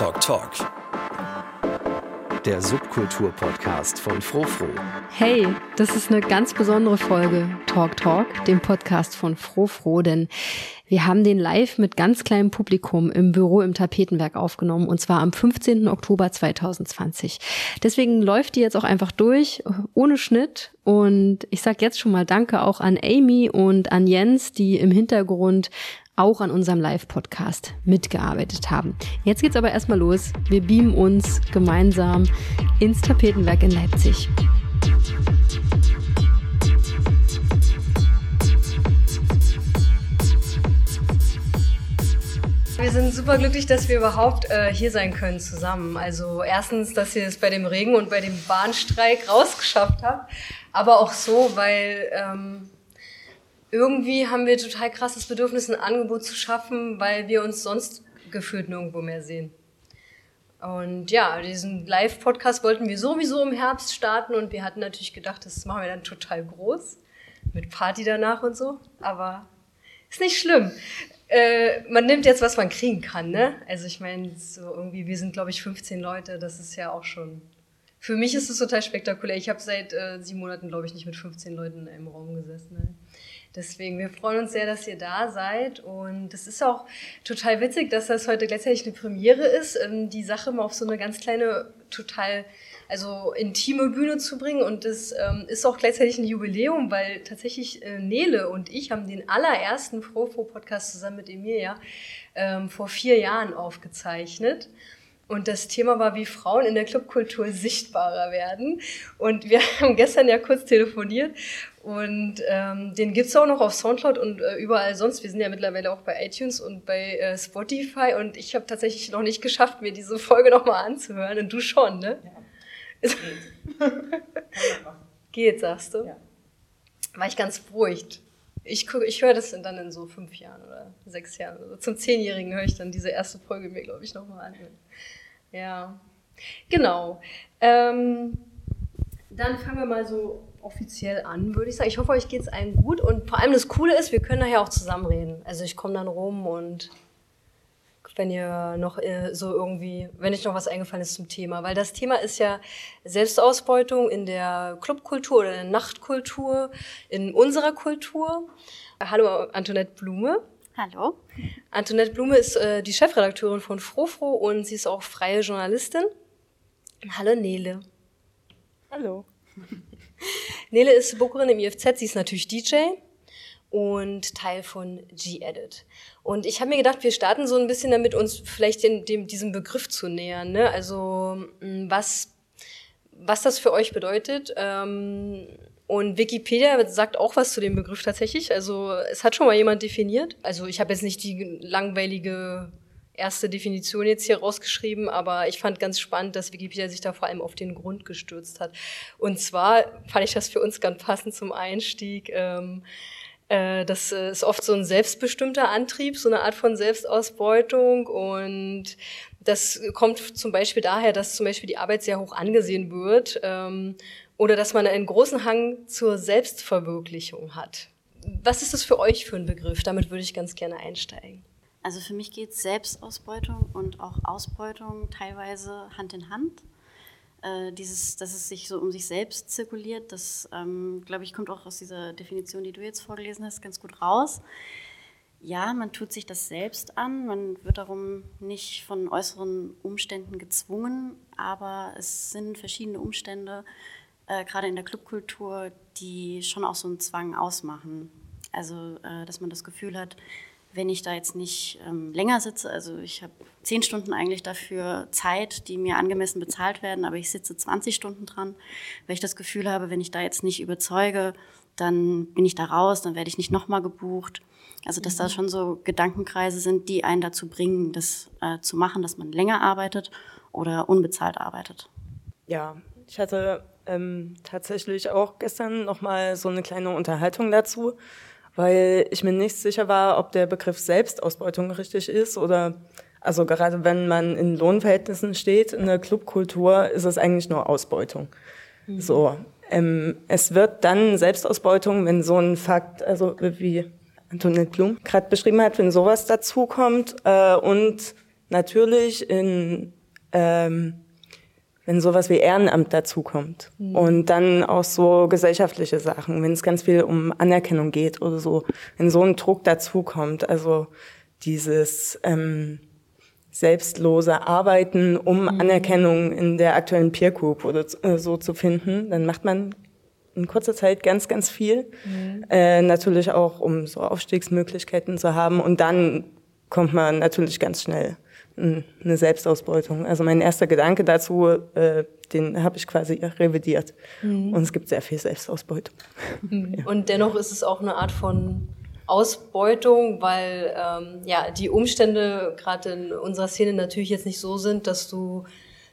Talk Talk. Der Subkultur-Podcast von Frofro. Hey, das ist eine ganz besondere Folge Talk Talk, dem Podcast von Frofro, denn wir haben den live mit ganz kleinem Publikum im Büro im Tapetenwerk aufgenommen und zwar am 15. Oktober 2020. Deswegen läuft die jetzt auch einfach durch, ohne Schnitt. Und ich sag jetzt schon mal Danke auch an Amy und an Jens, die im Hintergrund auch an unserem Live-Podcast mitgearbeitet haben. Jetzt geht's aber erstmal los. Wir beamen uns gemeinsam ins Tapetenwerk in Leipzig. Wir sind super glücklich, dass wir überhaupt äh, hier sein können zusammen. Also erstens, dass ihr es bei dem Regen und bei dem Bahnstreik rausgeschafft habt, aber auch so, weil ähm, irgendwie haben wir total krasses Bedürfnis, ein Angebot zu schaffen, weil wir uns sonst gefühlt nirgendwo mehr sehen. Und ja, diesen Live-Podcast wollten wir sowieso im Herbst starten und wir hatten natürlich gedacht, das machen wir dann total groß mit Party danach und so. Aber ist nicht schlimm äh, man nimmt jetzt, was man kriegen kann, ne? Also ich meine, so irgendwie, wir sind, glaube ich, 15 Leute, das ist ja auch schon. Für mich ist es total spektakulär. Ich habe seit äh, sieben Monaten, glaube ich, nicht mit 15 Leuten in einem Raum gesessen. Ne? Deswegen, wir freuen uns sehr, dass ihr da seid. Und es ist auch total witzig, dass das heute gleichzeitig eine Premiere ist, ähm, die Sache mal auf so eine ganz kleine, total also intime Bühne zu bringen. Und das ähm, ist auch gleichzeitig ein Jubiläum, weil tatsächlich äh, Nele und ich haben den allerersten Frofo-Podcast zusammen mit Emilia ähm, vor vier Jahren aufgezeichnet. Und das Thema war, wie Frauen in der Clubkultur sichtbarer werden. Und wir haben gestern ja kurz telefoniert und ähm, den gibt's auch noch auf Soundcloud und äh, überall sonst. Wir sind ja mittlerweile auch bei iTunes und bei äh, Spotify. Und ich habe tatsächlich noch nicht geschafft, mir diese Folge nochmal anzuhören. Und du schon, ne? Ja. Geht. Geht, sagst du? Ja. War ich ganz beruhigt. Ich, guck, ich höre das dann in so fünf Jahren oder sechs Jahren. Also zum Zehnjährigen höre ich dann diese erste Folge mir, glaube ich, nochmal an. Ja, genau. Ähm, dann fangen wir mal so offiziell an, würde ich sagen. Ich hoffe, euch geht es allen gut. Und vor allem das Coole ist, wir können nachher auch zusammen reden. Also ich komme dann rum und wenn ihr noch äh, so irgendwie, wenn euch noch was eingefallen ist zum Thema. Weil das Thema ist ja Selbstausbeutung in der Clubkultur oder in der Nachtkultur, in unserer Kultur. Hallo Antoinette Blume. Hallo. Antoinette Blume ist äh, die Chefredakteurin von Frofro und sie ist auch freie Journalistin. Hallo Nele. Hallo. Nele ist Bookerin im IFZ, sie ist natürlich DJ und Teil von G-Edit. Und ich habe mir gedacht, wir starten so ein bisschen damit, uns vielleicht den, dem, diesem Begriff zu nähern. Ne? Also was, was das für euch bedeutet. Ähm, und Wikipedia sagt auch was zu dem Begriff tatsächlich. Also es hat schon mal jemand definiert. Also ich habe jetzt nicht die langweilige erste Definition jetzt hier rausgeschrieben, aber ich fand ganz spannend, dass Wikipedia sich da vor allem auf den Grund gestürzt hat. Und zwar fand ich das für uns ganz passend zum Einstieg. Ähm, äh, das ist oft so ein selbstbestimmter Antrieb, so eine Art von Selbstausbeutung und das kommt zum Beispiel daher, dass zum Beispiel die Arbeit sehr hoch angesehen wird ähm, oder dass man einen großen Hang zur Selbstverwirklichung hat. Was ist das für euch für ein Begriff? Damit würde ich ganz gerne einsteigen. Also für mich geht Selbstausbeutung und auch Ausbeutung teilweise Hand in Hand äh, dieses, dass es sich so um sich selbst zirkuliert, das, ähm, glaube ich, kommt auch aus dieser Definition, die du jetzt vorgelesen hast, ganz gut raus. Ja, man tut sich das selbst an, man wird darum nicht von äußeren Umständen gezwungen, aber es sind verschiedene Umstände, äh, gerade in der Clubkultur, die schon auch so einen Zwang ausmachen. Also, äh, dass man das Gefühl hat, wenn ich da jetzt nicht ähm, länger sitze, also ich habe zehn Stunden eigentlich dafür Zeit, die mir angemessen bezahlt werden, aber ich sitze 20 Stunden dran, weil ich das Gefühl habe, wenn ich da jetzt nicht überzeuge, dann bin ich da raus, dann werde ich nicht nochmal gebucht. Also dass mhm. da schon so Gedankenkreise sind, die einen dazu bringen, das äh, zu machen, dass man länger arbeitet oder unbezahlt arbeitet. Ja, ich hatte ähm, tatsächlich auch gestern nochmal so eine kleine Unterhaltung dazu weil ich mir nicht sicher war, ob der Begriff Selbstausbeutung richtig ist oder also gerade wenn man in Lohnverhältnissen steht, in der Clubkultur, ist es eigentlich nur Ausbeutung. Mhm. So, ähm, es wird dann Selbstausbeutung, wenn so ein Fakt, also wie Antoinette Blum gerade beschrieben hat, wenn sowas dazukommt äh, und natürlich in, ähm, wenn sowas wie Ehrenamt dazukommt mhm. und dann auch so gesellschaftliche Sachen, wenn es ganz viel um Anerkennung geht oder so, wenn so ein Druck dazukommt, also dieses ähm, selbstlose Arbeiten, um mhm. Anerkennung in der aktuellen Peer Group oder äh, so zu finden, dann macht man in kurzer Zeit ganz, ganz viel. Mhm. Äh, natürlich auch, um so Aufstiegsmöglichkeiten zu haben. Und dann kommt man natürlich ganz schnell eine Selbstausbeutung. Also mein erster Gedanke dazu, äh, den habe ich quasi revidiert. Mhm. Und es gibt sehr viel Selbstausbeutung. Mhm. Ja. Und dennoch ist es auch eine Art von Ausbeutung, weil ähm, ja die Umstände gerade in unserer Szene natürlich jetzt nicht so sind, dass du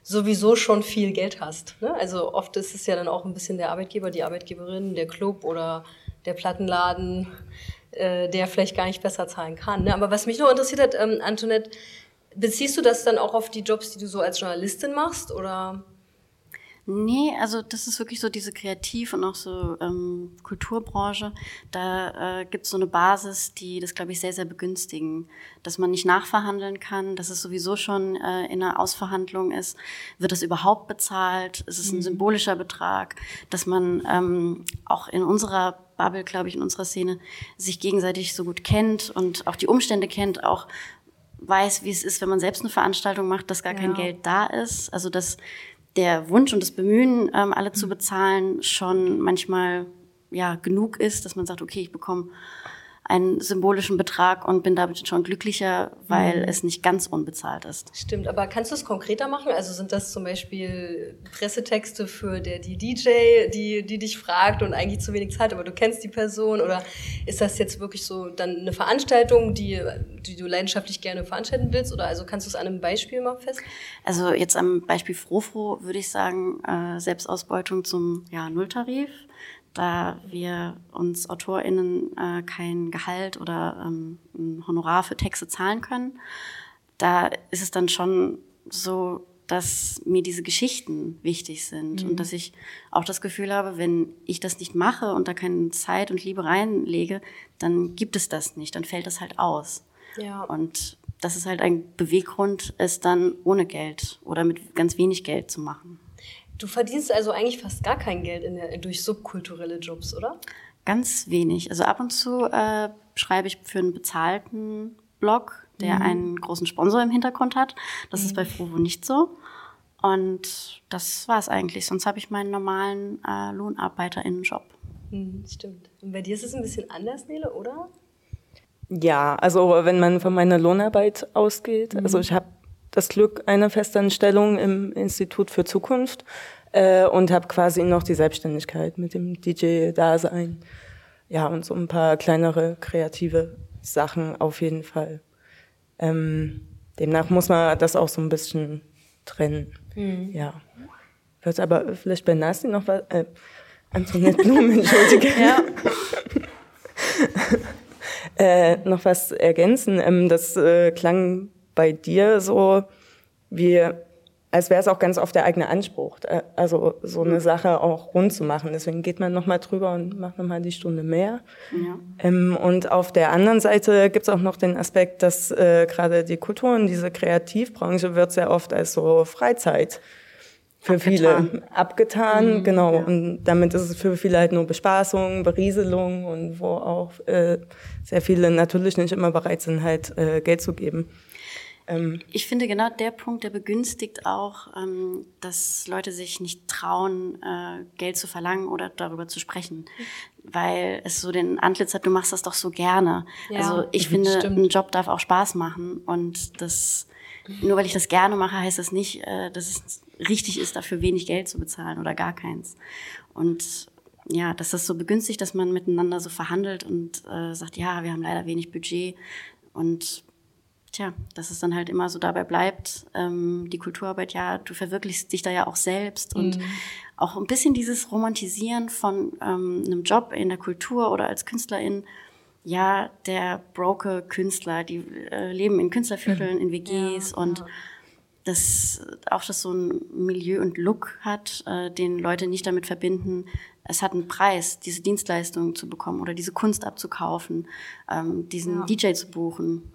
sowieso schon viel Geld hast. Ne? Also oft ist es ja dann auch ein bisschen der Arbeitgeber, die Arbeitgeberin, der Club oder der Plattenladen, äh, der vielleicht gar nicht besser zahlen kann. Ne? Aber was mich noch interessiert hat, ähm, Antoinette, Beziehst du das dann auch auf die Jobs, die du so als Journalistin machst, oder? Nee, also das ist wirklich so diese Kreativ- und auch so ähm, Kulturbranche. Da äh, gibt es so eine Basis, die das, glaube ich, sehr, sehr begünstigen. Dass man nicht nachverhandeln kann, dass es sowieso schon äh, in einer Ausverhandlung ist. Wird das überhaupt bezahlt? Ist es ein mhm. symbolischer Betrag? Dass man ähm, auch in unserer Bubble, glaube ich, in unserer Szene sich gegenseitig so gut kennt und auch die Umstände kennt, auch weiß, wie es ist, wenn man selbst eine Veranstaltung macht, dass gar ja. kein Geld da ist. Also dass der Wunsch und das Bemühen, ähm, alle zu mhm. bezahlen, schon manchmal ja genug ist, dass man sagt, okay, ich bekomme einen symbolischen Betrag und bin damit schon glücklicher, weil mhm. es nicht ganz unbezahlt ist. Stimmt, aber kannst du es konkreter machen? Also sind das zum Beispiel Pressetexte für der, die DJ, die, die dich fragt und eigentlich zu wenig Zeit, aber du kennst die Person? Oder ist das jetzt wirklich so dann eine Veranstaltung, die, die du leidenschaftlich gerne veranstalten willst? Oder also kannst du es an einem Beispiel mal fest? Also jetzt am Beispiel Frofro würde ich sagen, äh, Selbstausbeutung zum ja, Nulltarif da wir uns AutorInnen äh, kein Gehalt oder ähm, ein Honorar für Texte zahlen können, da ist es dann schon so, dass mir diese Geschichten wichtig sind mhm. und dass ich auch das Gefühl habe, wenn ich das nicht mache und da keine Zeit und Liebe reinlege, dann gibt es das nicht, dann fällt das halt aus. Ja. Und das ist halt ein Beweggrund, es dann ohne Geld oder mit ganz wenig Geld zu machen. Du verdienst also eigentlich fast gar kein Geld der, durch subkulturelle Jobs, oder? Ganz wenig. Also ab und zu äh, schreibe ich für einen bezahlten Blog, der mhm. einen großen Sponsor im Hintergrund hat. Das mhm. ist bei Frovo nicht so. Und das war es eigentlich. Sonst habe ich meinen normalen äh, LohnarbeiterInnen-Job. Mhm, stimmt. Und bei dir ist es ein bisschen anders, Nele, oder? Ja, also wenn man von meiner Lohnarbeit ausgeht, also mhm. ich habe das Glück einer Festanstellung im Institut für Zukunft äh, und habe quasi noch die Selbstständigkeit mit dem DJ-Dasein. Ja, und so ein paar kleinere kreative Sachen auf jeden Fall. Ähm, demnach muss man das auch so ein bisschen trennen. Mhm. Ja. Wird aber vielleicht bei Nasti noch was. Äh, Antoinette Blum, entschuldige. ja. äh, noch was ergänzen. Ähm, das äh, klang bei dir so wie, als wäre es auch ganz oft der eigene Anspruch, äh, also so eine Sache auch rund zu machen. Deswegen geht man nochmal drüber und macht nochmal die Stunde mehr. Ja. Ähm, und auf der anderen Seite gibt es auch noch den Aspekt, dass äh, gerade die Kultur und diese Kreativbranche wird sehr oft als so Freizeit für abgetan. viele abgetan, mhm, genau. Ja. Und damit ist es für viele halt nur Bespaßung, Berieselung und wo auch äh, sehr viele natürlich nicht immer bereit sind, halt äh, Geld zu geben. Ähm, ich finde genau der Punkt, der begünstigt auch, ähm, dass Leute sich nicht trauen, äh, Geld zu verlangen oder darüber zu sprechen, weil es so den Antlitz hat, du machst das doch so gerne. Ja, also ich finde, stimmt. ein Job darf auch Spaß machen und das nur weil ich das gerne mache, heißt das nicht, äh, dass es richtig ist, dafür wenig Geld zu bezahlen oder gar keins. Und ja, dass das so begünstigt, dass man miteinander so verhandelt und äh, sagt, ja, wir haben leider wenig Budget und tja, dass es dann halt immer so dabei bleibt, ähm, die Kulturarbeit, ja, du verwirklichst dich da ja auch selbst und mhm. auch ein bisschen dieses Romantisieren von ähm, einem Job in der Kultur oder als Künstlerin, ja, der broke Künstler, die äh, leben in Künstlervierteln, mhm. in WGs ja, und ja. das auch das so ein Milieu und Look hat, äh, den Leute nicht damit verbinden, es hat einen Preis, diese Dienstleistung zu bekommen oder diese Kunst abzukaufen, ähm, diesen ja. DJ zu buchen.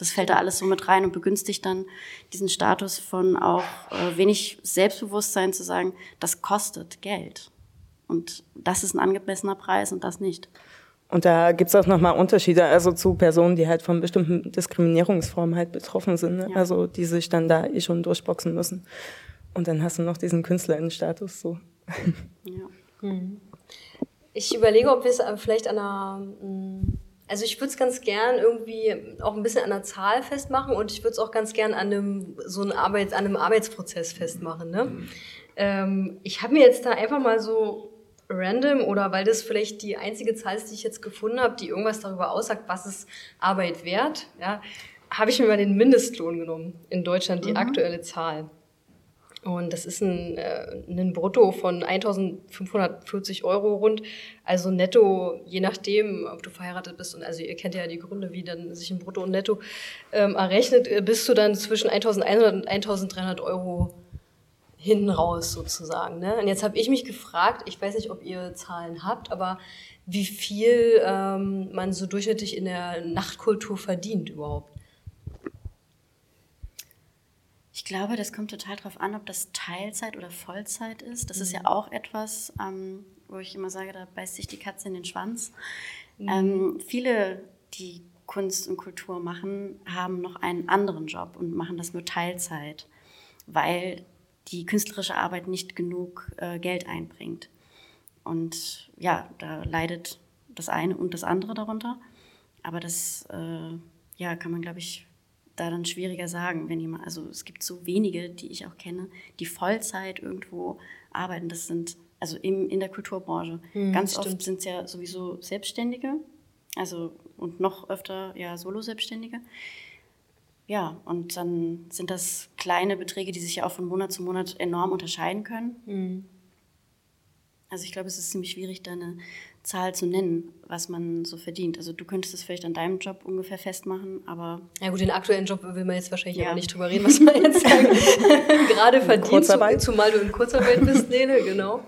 Das fällt da alles so mit rein und begünstigt dann diesen Status von auch äh, wenig Selbstbewusstsein zu sagen, das kostet Geld. Und das ist ein angemessener Preis und das nicht. Und da gibt's auch nochmal Unterschiede, also zu Personen, die halt von bestimmten Diskriminierungsformen halt betroffen sind, ne? Ja. also die sich dann da eh schon durchboxen müssen. Und dann hast du noch diesen Künstlerinnenstatus so. Ja. Ich überlege, ob wir es äh, vielleicht an einer, mm, also ich würde es ganz gern irgendwie auch ein bisschen an einer Zahl festmachen und ich würde es auch ganz gern an einem so einem, Arbeits, an einem Arbeitsprozess festmachen. Ne? Ähm, ich habe mir jetzt da einfach mal so random oder weil das vielleicht die einzige Zahl ist, die ich jetzt gefunden habe, die irgendwas darüber aussagt, was ist Arbeit wert, ja, habe ich mir mal den Mindestlohn genommen in Deutschland, die aktuelle Zahl. Und das ist ein, äh, ein Brutto von 1540 Euro rund. Also netto, je nachdem, ob du verheiratet bist. Und also ihr kennt ja die Gründe, wie dann sich ein Brutto und netto ähm, errechnet, äh, bist du dann zwischen 1100 und 1300 Euro hinten raus sozusagen. Ne? Und jetzt habe ich mich gefragt, ich weiß nicht, ob ihr Zahlen habt, aber wie viel ähm, man so durchschnittlich in der Nachtkultur verdient überhaupt. Ich glaube, das kommt total darauf an, ob das Teilzeit oder Vollzeit ist. Das ist ja auch etwas, ähm, wo ich immer sage, da beißt sich die Katze in den Schwanz. Ähm, viele, die Kunst und Kultur machen, haben noch einen anderen Job und machen das nur Teilzeit, weil die künstlerische Arbeit nicht genug äh, Geld einbringt. Und ja, da leidet das eine und das andere darunter. Aber das äh, ja, kann man, glaube ich, da dann schwieriger sagen, wenn jemand, also es gibt so wenige, die ich auch kenne, die Vollzeit irgendwo arbeiten. Das sind, also im, in der Kulturbranche. Ganz oft sind es ja sowieso Selbstständige, also und noch öfter ja Solo-Selbstständige. Ja, und dann sind das kleine Beträge, die sich ja auch von Monat zu Monat enorm unterscheiden können. Also ich glaube, es ist ziemlich schwierig, da eine Zahl zu nennen, was man so verdient. Also du könntest es vielleicht an deinem Job ungefähr festmachen, aber Ja gut, den aktuellen Job will man jetzt wahrscheinlich Ja. aber nicht drüber reden, was man jetzt gerade verdient, zu, zumal du in Kurzarbeit bist, Nele, genau.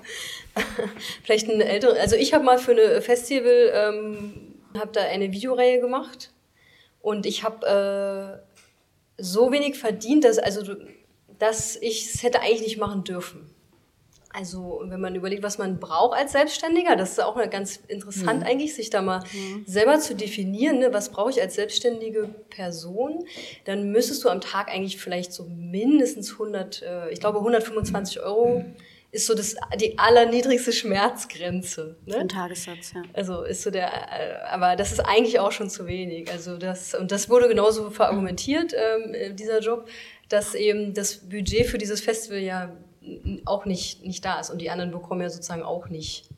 Vielleicht ein älterer, also ich habe mal für eine Festival, ähm, habe da eine Videoreihe gemacht und ich habe äh, so wenig verdient, dass, also, dass ich es hätte eigentlich nicht machen dürfen. Also, wenn man überlegt, was man braucht als Selbstständiger, das ist auch ganz interessant eigentlich, sich da mal selber zu definieren, ne, was brauche ich als selbstständige Person, dann müsstest du am Tag eigentlich vielleicht so mindestens 100, äh, ich glaube 125 Euro ist so das, die allerniedrigste Schmerzgrenze. Ne? Tagessatz, ja. Also ist so der, äh, aber das ist eigentlich auch schon zu wenig. Also das, und das wurde genauso verargumentiert, ähm, äh, dieser Job, dass eben das Budget für dieses Festival ja auch nicht, nicht da ist und die anderen bekommen ja sozusagen auch nicht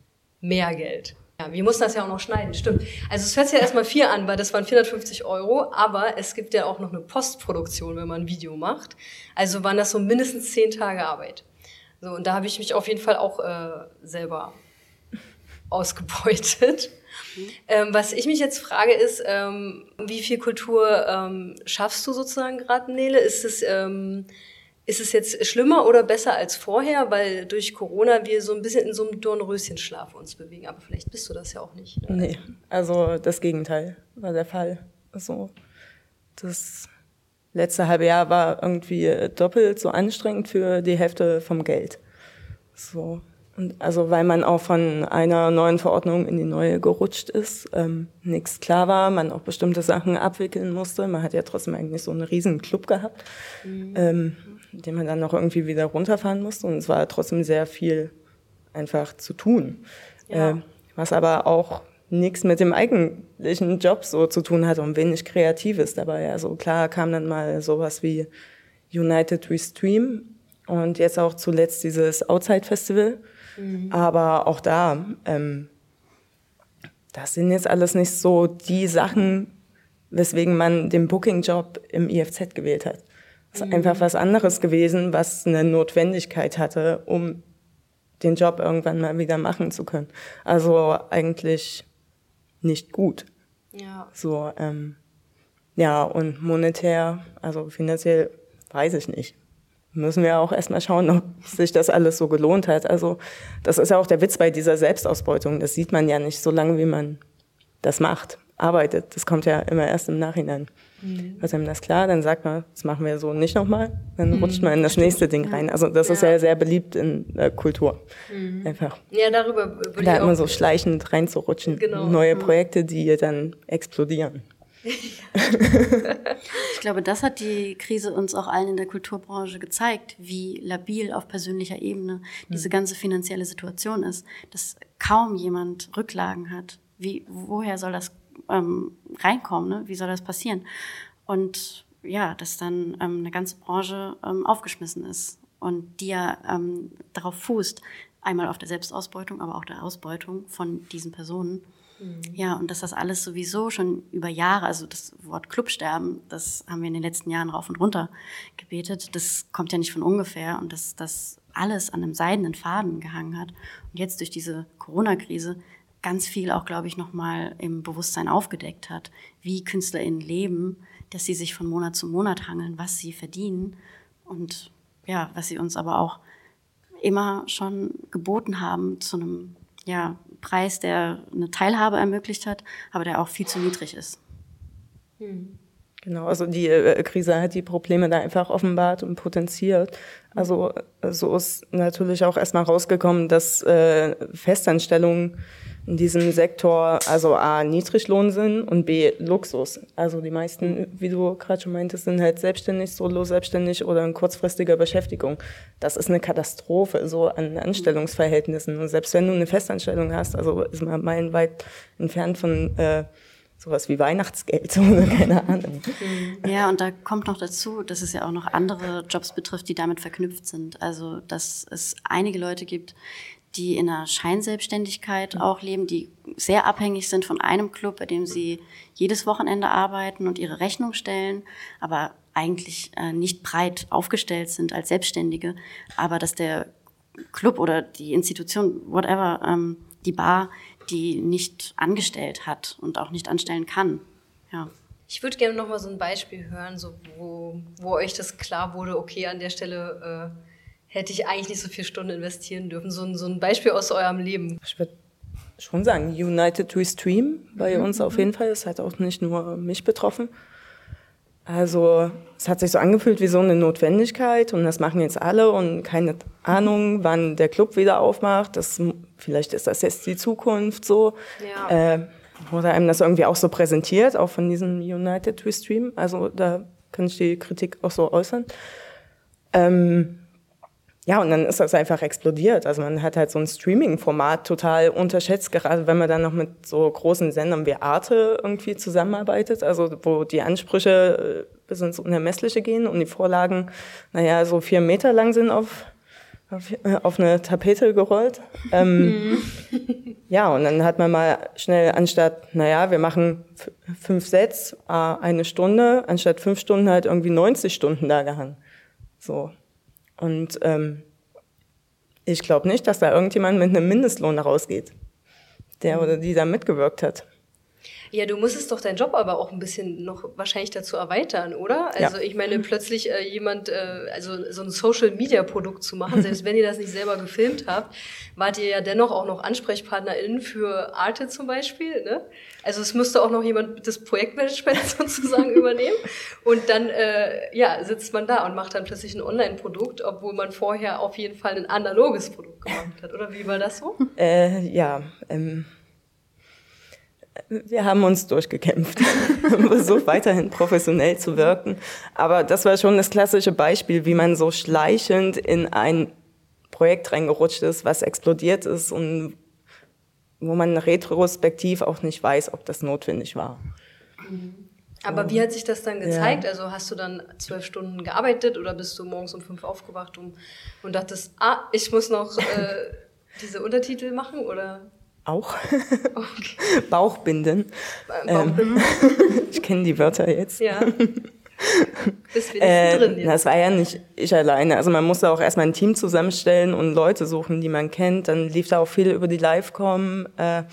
mehr Geld. Ja, wir mussten das ja auch noch schneiden, stimmt. Also es hört sich ja erstmal vier an, weil das waren 450 Euro, aber es gibt ja auch noch eine Postproduktion, wenn man ein Video macht. Also waren das so mindestens zehn Tage Arbeit. So, und da habe ich mich auf jeden Fall auch äh, selber ausgebeutet. Ähm, was ich mich jetzt frage ist, ähm, wie viel Kultur ähm, schaffst du sozusagen gerade, Nele? Ist es, ähm, ist es jetzt schlimmer oder besser als vorher, weil durch Corona wir so ein bisschen in so einem Dornröschenschlaf uns bewegen? Aber vielleicht bist du das ja auch nicht. Ne? Nee, also das Gegenteil war der Fall. Also das letzte halbe Jahr war irgendwie doppelt so anstrengend für die Hälfte vom Geld. So. Und also weil man auch von einer neuen Verordnung in die neue gerutscht ist, ähm, nichts klar war, man auch bestimmte Sachen abwickeln musste. Man hat ja trotzdem eigentlich so einen riesen Club gehabt, ähm, den man dann noch irgendwie wieder runterfahren musste. Und es war trotzdem sehr viel einfach zu tun. Ja. Ähm, was aber auch nichts mit dem eigentlichen Job so zu tun hat und wenig Kreatives dabei. Also klar kam dann mal sowas wie United We Stream und jetzt auch zuletzt dieses Outside Festival. Aber auch da, ähm, das sind jetzt alles nicht so die Sachen, weswegen man den Booking-Job im IFZ gewählt hat. Das ist einfach was anderes gewesen, was eine Notwendigkeit hatte, um den Job irgendwann mal wieder machen zu können. Also eigentlich nicht gut. Ja. So, ähm, ja, und monetär, also finanziell, weiß ich nicht. Müssen wir auch erstmal schauen, ob sich das alles so gelohnt hat. Also, das ist ja auch der Witz bei dieser Selbstausbeutung. Das sieht man ja nicht so lange, wie man das macht. arbeitet. Das kommt ja immer erst im Nachhinein. Mhm. Wird einem das klar, dann sagt man, das machen wir so nicht nochmal, dann mhm. rutscht man in das nächste Ding rein. Also das ja. ist ja sehr beliebt in der Kultur. Mhm. Einfach. Ja, darüber würde Da immer so schleichend reinzurutschen. Genau. Neue mhm. Projekte, die dann explodieren. Ich glaube, das hat die Krise uns auch allen in der Kulturbranche gezeigt, wie labil auf persönlicher Ebene diese mhm. ganze finanzielle Situation ist, dass kaum jemand Rücklagen hat. Wie, woher soll das ähm, reinkommen? Ne? Wie soll das passieren? Und ja, dass dann ähm, eine ganze Branche ähm, aufgeschmissen ist und die ja ähm, darauf fußt, einmal auf der Selbstausbeutung, aber auch der Ausbeutung von diesen Personen. Mhm. Ja, und dass das alles sowieso schon über Jahre, also das Wort Clubsterben, das haben wir in den letzten Jahren rauf und runter gebetet, das kommt ja nicht von ungefähr und dass das alles an einem seidenen Faden gehangen hat. Und jetzt durch diese Corona-Krise ganz viel auch, glaube ich, nochmal im Bewusstsein aufgedeckt hat, wie KünstlerInnen leben, dass sie sich von Monat zu Monat hangeln, was sie verdienen und ja, was sie uns aber auch immer schon geboten haben zu einem ja, Preis, der eine Teilhabe ermöglicht hat, aber der auch viel zu niedrig ist. Hm. Genau, also die äh, Krise hat die Probleme da einfach offenbart und potenziert. Also so ist natürlich auch erstmal rausgekommen, dass äh, Festanstellungen in diesem Sektor also A, Niedriglohn sind und B, Luxus. Also die meisten, wie du gerade schon meintest, sind halt selbstständig, solo selbstständig oder in kurzfristiger Beschäftigung. Das ist eine Katastrophe, so an Anstellungsverhältnissen. Und selbst wenn du eine Festanstellung hast, also ist man meilenweit entfernt von äh, sowas wie Weihnachtsgeld oder keine Ahnung. Ja, und da kommt noch dazu, dass es ja auch noch andere Jobs betrifft, die damit verknüpft sind. Also, dass es einige Leute gibt, die in einer Scheinselbstständigkeit auch leben, die sehr abhängig sind von einem Club, bei dem sie jedes Wochenende arbeiten und ihre Rechnung stellen, aber eigentlich äh, nicht breit aufgestellt sind als Selbstständige, aber dass der Club oder die Institution, whatever, ähm, die Bar, die nicht angestellt hat und auch nicht anstellen kann. Ja. Ich würde gerne noch mal so ein Beispiel hören, so wo, wo euch das klar wurde, okay, an der Stelle äh, hätte ich eigentlich nicht so viele Stunden investieren dürfen. So ein, so ein Beispiel aus eurem Leben. Ich würde schon sagen, United We Stream bei mhm. uns auf jeden Fall. Es hat auch nicht nur mich betroffen. Also es hat sich so angefühlt wie so eine Notwendigkeit und das machen jetzt alle und keine Ahnung, wann der Club wieder aufmacht. Das, vielleicht ist das jetzt die Zukunft so. Ja. Äh, wurde einem das irgendwie auch so präsentiert, auch von diesem United We Stream. Also da kann ich die Kritik auch so äußern. Ähm, ja, und dann ist das einfach explodiert. Also man hat halt so ein Streaming-Format total unterschätzt, gerade wenn man dann noch mit so großen Sendern wie Arte irgendwie zusammenarbeitet, also wo die Ansprüche äh, bis ins Unermessliche gehen und die Vorlagen, naja, so vier Meter lang sind auf, auf, äh, auf eine Tapete gerollt. Ähm, ja, und dann hat man mal schnell anstatt, naja, wir machen fünf Sets, eine Stunde, anstatt fünf Stunden halt irgendwie 90 Stunden da gehangen. So, und ähm, ich glaube nicht, dass da irgendjemand mit einem Mindestlohn rausgeht, der oder die da mitgewirkt hat. Ja, du musstest doch deinen Job aber auch ein bisschen noch wahrscheinlich dazu erweitern, oder? Also ja. ich meine, plötzlich äh, jemand, äh, also so ein Social-Media-Produkt zu machen, selbst wenn ihr das nicht selber gefilmt habt, wart ihr ja dennoch auch noch AnsprechpartnerInnen für Arte zum Beispiel. Ne? Also es müsste auch noch jemand das Projektmanagement sozusagen übernehmen. Und dann äh, ja, sitzt man da und macht dann plötzlich ein Online-Produkt, obwohl man vorher auf jeden Fall ein analoges Produkt gemacht hat. Oder wie war das so? Äh, ja, ähm wir haben uns durchgekämpft, um versucht weiterhin professionell zu wirken. Aber das war schon das klassische Beispiel, wie man so schleichend in ein Projekt reingerutscht ist, was explodiert ist und wo man retrospektiv auch nicht weiß, ob das notwendig war. Aber wie hat sich das dann gezeigt? Ja. Also hast du dann zwölf Stunden gearbeitet oder bist du morgens um fünf aufgewacht und, und dachtest, ah, ich muss noch äh, diese Untertitel machen oder? Auch. Okay. Bauchbinden. Bauchbinden. Ähm, ich kenne die Wörter jetzt. Ja. Bist äh, drin jetzt. Das war ja nicht ich alleine. Also man musste auch erstmal ein Team zusammenstellen und Leute suchen, die man kennt. Dann lief da auch viel über die Livecom. Äh,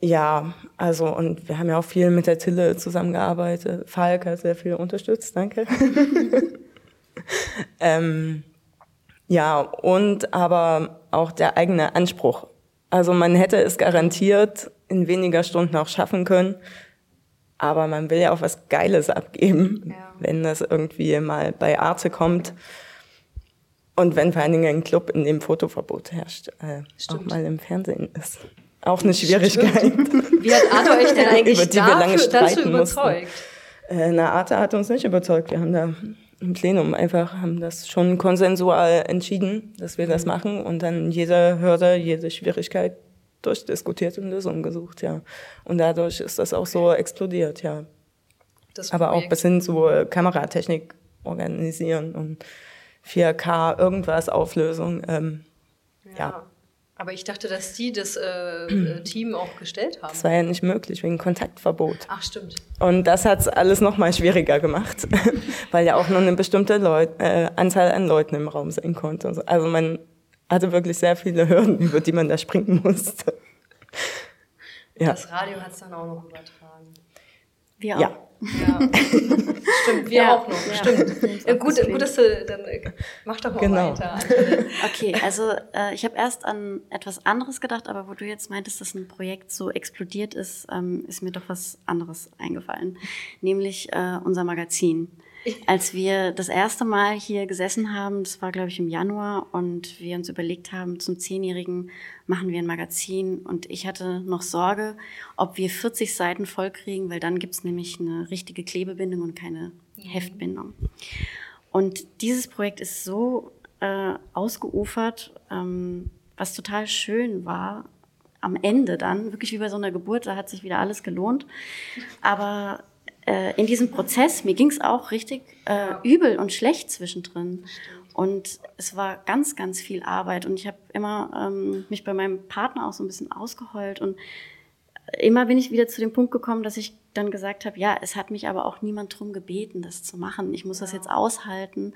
ja, also und wir haben ja auch viel mit der Tille zusammengearbeitet. Falk hat sehr viel unterstützt, danke. ähm, ja, und aber auch der eigene Anspruch Also man hätte es garantiert in weniger Stunden auch schaffen können. Aber man will ja auch was Geiles abgeben, ja. wenn das irgendwie mal bei Arte kommt. Und wenn vor allen Dingen ein Club, in dem Fotoverbot herrscht, äh, auch mal im Fernsehen ist. Auch eine Schwierigkeit. Stimmt. Wie hat Arte euch denn eigentlich Über die dafür, wir lange dazu überzeugt? Äh, na, Arte hat uns nicht überzeugt. Wir haben da im Plenum einfach, haben das schon konsensual entschieden, dass wir das mhm. machen und dann jede Hürde, jede Schwierigkeit durchdiskutiert und Lösungen gesucht, ja. Und dadurch ist das auch so explodiert, ja. Das Aber auch bis hin zu äh, Kameratechnik organisieren und 4K irgendwas Auflösung. Ähm, ja. ja. Aber ich dachte, dass die das äh, Team auch gestellt haben. Das war ja nicht möglich wegen Kontaktverbot. Ach, stimmt. Und das hat es alles noch mal schwieriger gemacht, weil ja auch nur eine bestimmte Leut äh, Anzahl an Leuten im Raum sein konnte. So. Also man hatte wirklich sehr viele Hürden, über die man da springen musste. ja. Das Radio hat es dann auch noch übertragen. Wir auch. Ja. Ja. Stimmt, wir ja, auch noch. Ja. Stimmt. Ja, gut, gut, dass du dann mach doch mal genau. weiter. Okay, also äh, ich habe erst an etwas anderes gedacht, aber wo du jetzt meintest, dass ein Projekt so explodiert ist, ähm, ist mir doch was anderes eingefallen, nämlich äh, unser Magazin. Als wir das erste Mal hier gesessen haben, das war glaube ich im Januar, und wir uns überlegt haben, zum Zehnjährigen machen wir ein Magazin. Und ich hatte noch Sorge, ob wir 40 Seiten vollkriegen, weil dann gibt es nämlich eine richtige Klebebindung und keine mhm. Heftbindung. Und dieses Projekt ist so äh, ausgeufert, ähm, was total schön war. Am Ende dann, wirklich wie bei so einer Geburt, da hat sich wieder alles gelohnt. Aber äh, in diesem Prozess, mir ging es auch richtig äh, übel und schlecht zwischendrin. Und es war ganz, ganz viel Arbeit. Und ich habe immer ähm, mich bei meinem Partner auch so ein bisschen ausgeheult. Und immer bin ich wieder zu dem Punkt gekommen, dass ich dann gesagt habe, ja, es hat mich aber auch niemand drum gebeten, das zu machen. Ich muss das jetzt aushalten.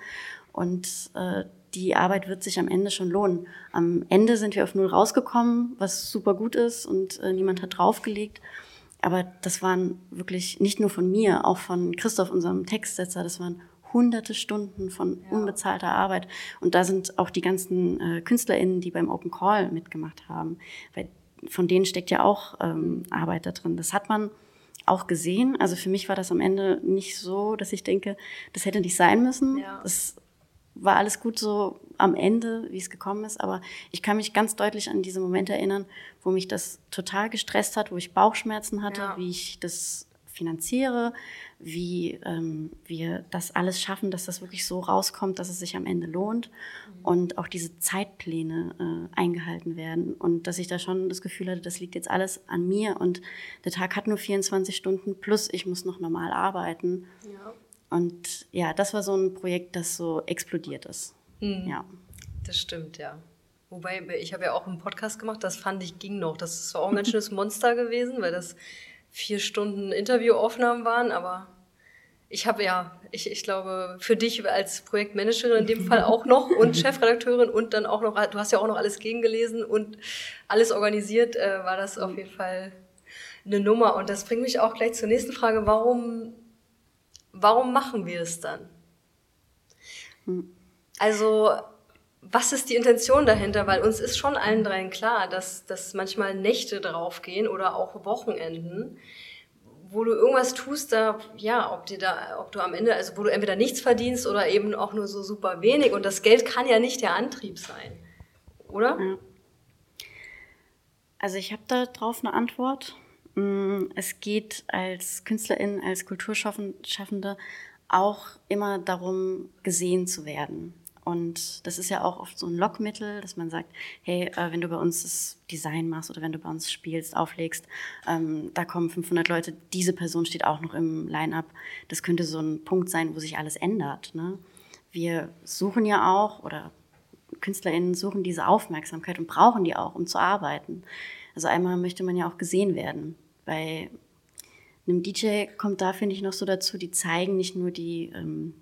Und äh, die Arbeit wird sich am Ende schon lohnen. Am Ende sind wir auf Null rausgekommen, was super gut ist und äh, niemand hat draufgelegt. Aber das waren wirklich nicht nur von mir, auch von Christoph, unserem Textsetzer, das waren hunderte Stunden von ja. unbezahlter Arbeit. Und da sind auch die ganzen äh, KünstlerInnen, die beim Open Call mitgemacht haben. Weil von denen steckt ja auch ähm, Arbeit da drin. Das hat man auch gesehen. Also für mich war das am Ende nicht so, dass ich denke, das hätte nicht sein müssen. Ja. Das war alles gut so am Ende, wie es gekommen ist. Aber ich kann mich ganz deutlich an diese Momente erinnern, wo mich das total gestresst hat, wo ich Bauchschmerzen hatte, ja. wie ich das finanziere, wie ähm, wir das alles schaffen, dass das wirklich so rauskommt, dass es sich am Ende lohnt mhm. und auch diese Zeitpläne äh, eingehalten werden und dass ich da schon das Gefühl hatte, das liegt jetzt alles an mir und der Tag hat nur 24 Stunden plus ich muss noch normal arbeiten. Ja. Und ja, das war so ein Projekt, das so explodiert ist. Mhm. Ja. Das stimmt, ja. Wobei, ich habe ja auch einen Podcast gemacht, das fand ich ging noch. Das ist zwar auch ein ganz schönes Monster gewesen, weil das vier Stunden Interviewaufnahmen waren, aber ich habe ja, ich, ich glaube, für dich als Projektmanagerin in dem Fall auch noch und Chefredakteurin und dann auch noch, du hast ja auch noch alles gegengelesen und alles organisiert, äh, war das auf jeden Fall eine Nummer. Und das bringt mich auch gleich zur nächsten Frage. Warum, warum machen wir es dann? Hm. Also, was ist die Intention dahinter? Weil uns ist schon allen dreien klar, dass, dass manchmal Nächte draufgehen oder auch Wochenenden, wo du irgendwas tust, da, ja, ob dir da, ob du am Ende, also wo du entweder nichts verdienst oder eben auch nur so super wenig. Und das Geld kann ja nicht der Antrieb sein. Oder? Ja. Also ich habe da drauf eine Antwort. Mm, es geht als Künstlerin, als Kulturschaffende auch immer darum, gesehen zu werden. Und das ist ja auch oft so ein Lockmittel, dass man sagt, hey, äh, wenn du bei uns das Design machst oder wenn du bei uns spielst, auflegst, ähm, da kommen 500 Leute, diese Person steht auch noch im Line-up. Das könnte so ein Punkt sein, wo sich alles ändert. Ne? Wir suchen ja auch, oder KünstlerInnen suchen diese Aufmerksamkeit und brauchen die auch, um zu arbeiten. Also einmal möchte man ja auch gesehen werden. Bei einem DJ kommt da, finde ich, noch so dazu, die zeigen nicht nur die... Ähm,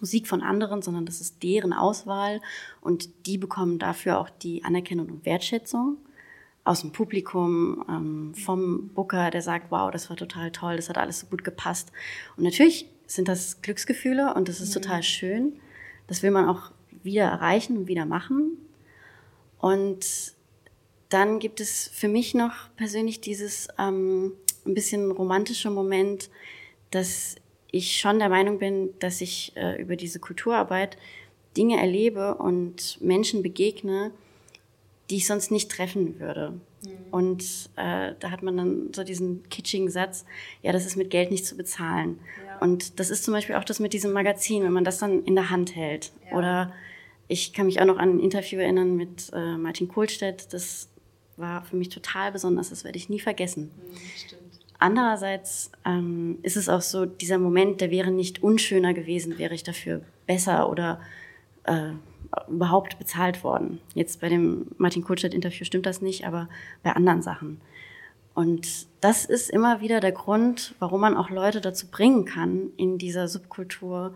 Musik von anderen, sondern das ist deren Auswahl und die bekommen dafür auch die Anerkennung und Wertschätzung aus dem Publikum, ähm, vom Booker, der sagt, wow, das war total toll, das hat alles so gut gepasst. Und natürlich sind das Glücksgefühle und das ist mhm. total schön. Das will man auch wieder erreichen und wieder machen. Und dann gibt es für mich noch persönlich dieses ähm, ein bisschen romantische Moment, dass ich schon der Meinung bin, dass ich äh, über diese Kulturarbeit Dinge erlebe und Menschen begegne, die ich sonst nicht treffen würde. Mhm. Und äh, da hat man dann so diesen kitschigen Satz, ja, das ist mit Geld nicht zu bezahlen. Ja. Und das ist zum Beispiel auch das mit diesem Magazin, wenn man das dann in der Hand hält. Ja. Oder ich kann mich auch noch an ein Interview erinnern mit äh, Martin Kohlstedt. Das war für mich total besonders, das werde ich nie vergessen. Mhm, Andererseits ähm, ist es auch so, dieser Moment, der wäre nicht unschöner gewesen, wäre ich dafür besser oder äh, überhaupt bezahlt worden. Jetzt bei dem Martin Kulstadt-Interview stimmt das nicht, aber bei anderen Sachen. Und das ist immer wieder der Grund, warum man auch Leute dazu bringen kann, in dieser Subkultur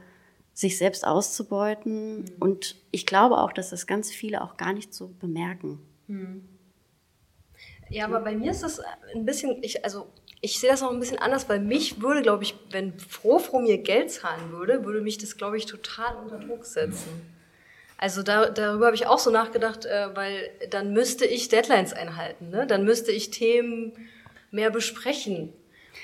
sich selbst auszubeuten. Mhm. Und ich glaube auch, dass das ganz viele auch gar nicht so bemerken. Mhm. Ja, aber bei mir ist das ein bisschen, ich, also ich sehe das noch ein bisschen anders, weil mich würde, glaube ich, wenn Frofro mir Geld zahlen würde, würde mich das, glaube ich, total unter Druck setzen. Also da, darüber habe ich auch so nachgedacht, äh, weil dann müsste ich Deadlines einhalten, ne? dann müsste ich Themen mehr besprechen.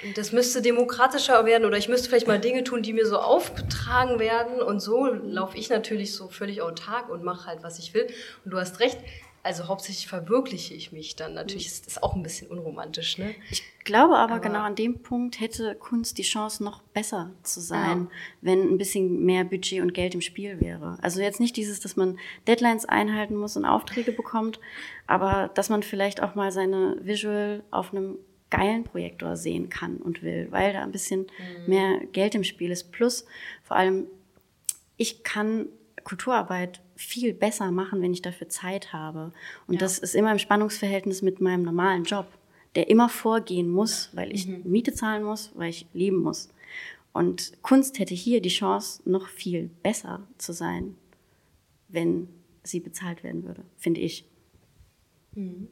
Und das müsste demokratischer werden oder ich müsste vielleicht mal Dinge tun, die mir so aufgetragen werden und so laufe ich natürlich so völlig autark und mache halt, was ich will. Und du hast recht, also hauptsächlich verwirkliche ich mich dann. Natürlich ist das auch ein bisschen unromantisch. Ne? Ich glaube aber, aber genau an dem Punkt hätte Kunst die Chance, noch besser zu sein, ja. wenn ein bisschen mehr Budget und Geld im Spiel wäre. Also jetzt nicht dieses, dass man Deadlines einhalten muss und Aufträge bekommt, aber dass man vielleicht auch mal seine Visual auf einem geilen Projektor sehen kann und will, weil da ein bisschen mhm. mehr Geld im Spiel ist. Plus vor allem, ich kann Kulturarbeit viel besser machen, wenn ich dafür Zeit habe. Und ja. das ist immer im Spannungsverhältnis mit meinem normalen Job, der immer vorgehen muss, weil ich mhm. Miete zahlen muss, weil ich leben muss. Und Kunst hätte hier die Chance, noch viel besser zu sein, wenn sie bezahlt werden würde, finde ich. Mhm.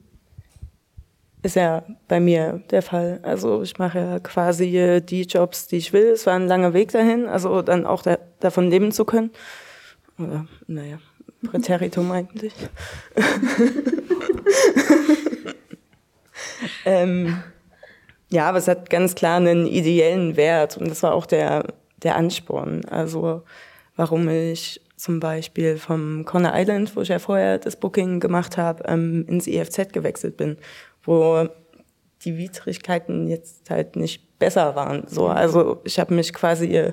Ist ja bei mir der Fall. Also ich mache ja quasi die Jobs, die ich will. Es war ein langer Weg dahin, also dann auch da, davon leben zu können. Oder, naja, Präteritum eigentlich. ähm, ja, aber es hat ganz klar einen ideellen Wert und das war auch der, der Ansporn. Also warum ich zum Beispiel vom Corner Island, wo ich ja vorher das Booking gemacht habe, ähm, ins IFZ gewechselt bin, wo die Widrigkeiten jetzt halt nicht besser waren. So, also ich habe mich quasi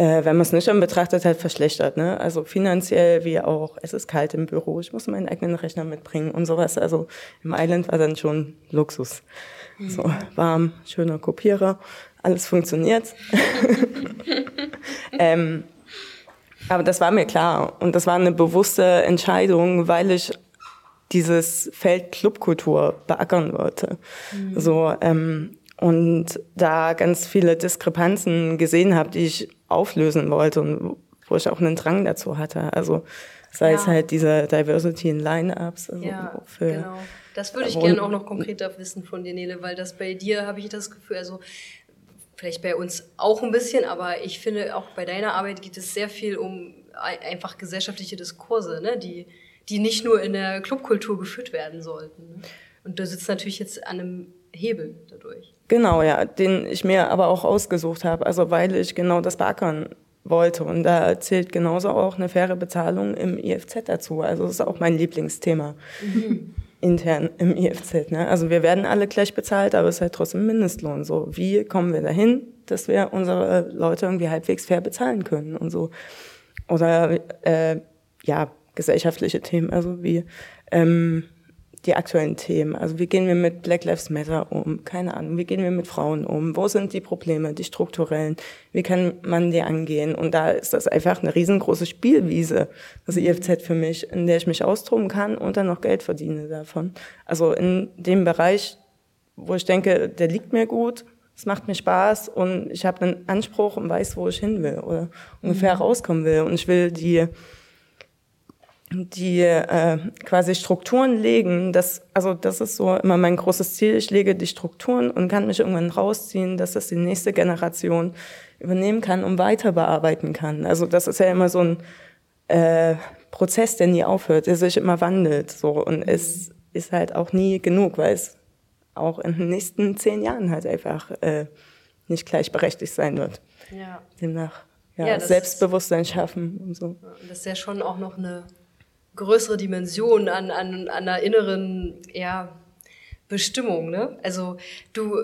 äh, wenn man es nüchtern betrachtet, halt verschlechtert. Ne? Also finanziell wie auch, es ist kalt im Büro, ich muss meinen eigenen Rechner mitbringen und sowas. Also im Island war dann schon Luxus. Mhm. So warm, schöner Kopierer, alles funktioniert. ähm, aber das war mir klar und das war eine bewusste Entscheidung, weil ich dieses Feld Clubkultur beackern wollte. Mhm. So ähm, und da ganz viele Diskrepanzen gesehen habe, die ich auflösen wollte und wo ich auch einen Drang dazu hatte. Also sei ja. es halt diese Diversity in Line-Ups. Also ja, für, genau. Das würde ich gerne auch noch konkreter wissen von dir, Nele, weil das bei dir habe ich das Gefühl, also vielleicht bei uns auch ein bisschen, aber ich finde auch bei deiner Arbeit geht es sehr viel um einfach gesellschaftliche Diskurse, ne, die, die nicht nur in der Clubkultur geführt werden sollten. Ne? Und du sitzt natürlich jetzt an einem Hebel dadurch. Genau, ja, den ich mir aber auch ausgesucht habe, also weil ich genau das beackern wollte. Und da zählt genauso auch eine faire Bezahlung im IFZ dazu. Also das ist auch mein Lieblingsthema mhm. intern im IFZ. Ne? Also wir werden alle gleich bezahlt, aber es ist halt trotzdem Mindestlohn. So, wie kommen wir dahin, dass wir unsere Leute irgendwie halbwegs fair bezahlen können und so. Oder äh, ja, gesellschaftliche Themen, also wie ähm, die aktuellen Themen. Also wie gehen wir mit Black Lives Matter um? Keine Ahnung. Wie gehen wir mit Frauen um? Wo sind die Probleme, die strukturellen? Wie kann man die angehen? Und da ist das einfach eine riesengroße Spielwiese, das IFZ für mich, in der ich mich austoben kann und dann noch Geld verdiene davon. Also in dem Bereich, wo ich denke, der liegt mir gut, es macht mir Spaß und ich habe einen Anspruch und weiß, wo ich hin will oder ungefähr mhm. rauskommen will. Und ich will die die äh, quasi Strukturen legen, das, also das ist so immer mein großes Ziel. Ich lege die Strukturen und kann mich irgendwann rausziehen, dass das die nächste Generation übernehmen kann und weiter bearbeiten kann. Also das ist ja immer so ein äh, Prozess, der nie aufhört, der sich immer wandelt. So und es ist halt auch nie genug, weil es auch in den nächsten zehn Jahren halt einfach äh, nicht gleichberechtigt sein wird. Ja. Demnach ja, Ja, Selbstbewusstsein schaffen und so. Das ist ja schon auch noch eine größere Dimension an, an, an einer inneren ja, Bestimmung. Ne? Also du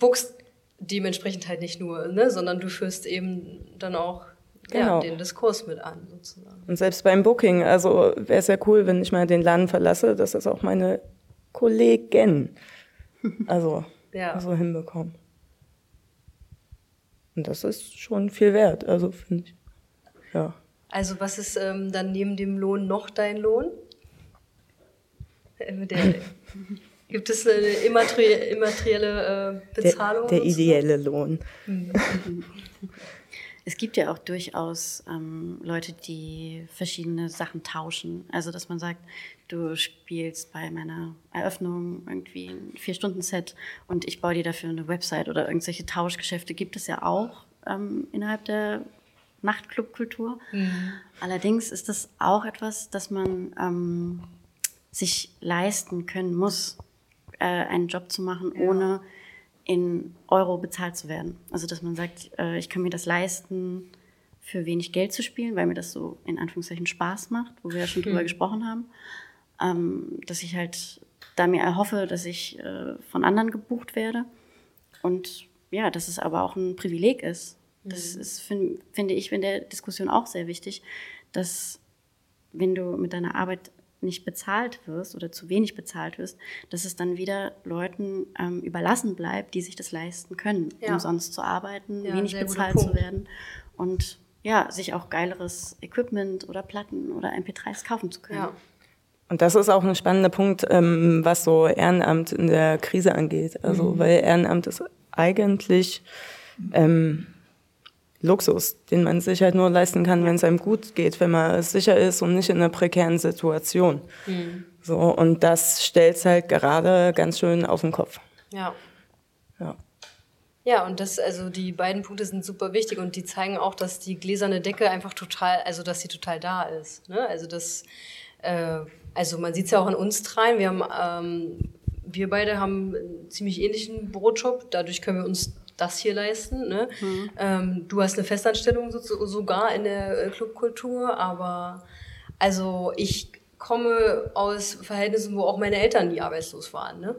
wuchst dementsprechend halt nicht nur, ne, sondern du führst eben dann auch Genau. ja, den Diskurs mit an, sozusagen. Und selbst beim Booking, also wäre es ja cool, wenn ich mal den Laden verlasse, dass das auch meine Kollegen also Ja. so hinbekommen. Und das ist schon viel wert, also finde ich. Ja. Also was ist ähm, dann neben dem Lohn noch dein Lohn? Äh, Der, gibt es eine immateri immaterielle äh, Der, Bezahlung? der sozusagen? ideelle Lohn. Es gibt ja auch durchaus ähm, Leute, die verschiedene Sachen tauschen. Also, dass man sagt, du spielst bei meiner Eröffnung irgendwie ein Vier-Stunden-Set und ich baue dir dafür eine Website oder irgendwelche Tauschgeschäfte gibt es ja auch ähm, innerhalb der Nachtclubkultur. Allerdings ist das auch etwas, das man ähm, sich leisten können muss, äh, einen Job zu machen, ohne in Euro bezahlt zu werden. Also dass man sagt, äh, ich kann mir das leisten, für wenig Geld zu spielen, weil mir das so in Anführungszeichen Spaß macht, wo wir ja schon drüber gesprochen haben. Ähm, dass ich halt da mir erhoffe, dass ich äh, von anderen gebucht werde. Und ja, dass es aber auch ein Privileg ist. Das ist, fin- finde ich, in der Diskussion auch sehr wichtig, dass wenn du mit deiner Arbeit nicht bezahlt wirst oder zu wenig bezahlt wirst, dass es dann wieder Leuten ähm, überlassen bleibt, die sich das leisten können, Ja. umsonst zu arbeiten, Ja, wenig bezahlt zu werden und ja, sich auch geileres Equipment oder Platten oder MP3s kaufen zu können. Ja. Und das ist auch ein spannender Punkt, ähm, was so Ehrenamt in der Krise angeht. Also, weil Ehrenamt ist eigentlich ähm, Luxus, den man sich halt nur leisten kann, wenn es einem gut geht, wenn man sicher ist und nicht in einer prekären Situation. So, und das stellt halt gerade ganz schön auf den Kopf. Ja. Ja. Ja, und das, also die beiden Punkte sind super wichtig und die zeigen auch, dass die gläserne Decke einfach total, also dass sie total da ist. Ne? Also das, äh, also man sieht es ja auch an uns dreien. Wir haben, ähm, wir beide haben einen ziemlich ähnlichen Brotjob. Dadurch können wir uns das hier leisten. Ne? Ähm, du hast eine Festanstellung so, sogar in der äh, Clubkultur, aber also ich komme aus Verhältnissen, wo auch meine Eltern nie arbeitslos waren. Ne?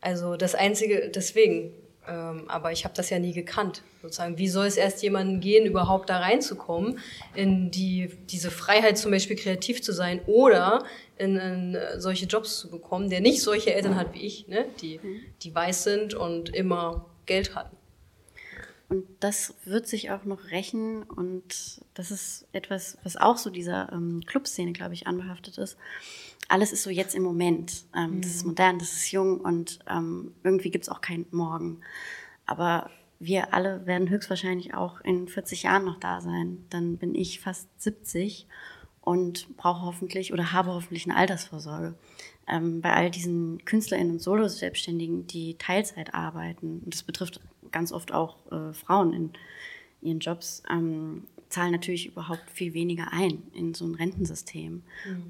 Also das Einzige, deswegen. Ähm, aber ich habe das ja nie gekannt. Sozusagen, wie soll es erst jemandem gehen, überhaupt da reinzukommen, in die, diese Freiheit zum Beispiel kreativ zu sein oder in, in äh, solche Jobs zu bekommen, der nicht solche Eltern hat wie ich, ne? die, die weiß sind und immer Geld hatten. Und das wird sich auch noch rächen und das ist etwas, was auch so dieser ähm, Clubszene, glaube ich, anbehaftet ist. Alles ist so jetzt im Moment. Ähm, Das ist modern, das ist jung und ähm, irgendwie gibt es auch keinen Morgen. Aber wir alle werden höchstwahrscheinlich auch in 40 Jahren noch da sein. Dann bin ich fast 70 und brauche hoffentlich oder habe hoffentlich eine Altersvorsorge. Ähm, bei all diesen KünstlerInnen und Solo-Selbstständigen, die Teilzeit arbeiten, und das betrifft ganz oft auch äh, Frauen in ihren Jobs, ähm, zahlen natürlich überhaupt viel weniger ein in so ein Rentensystem.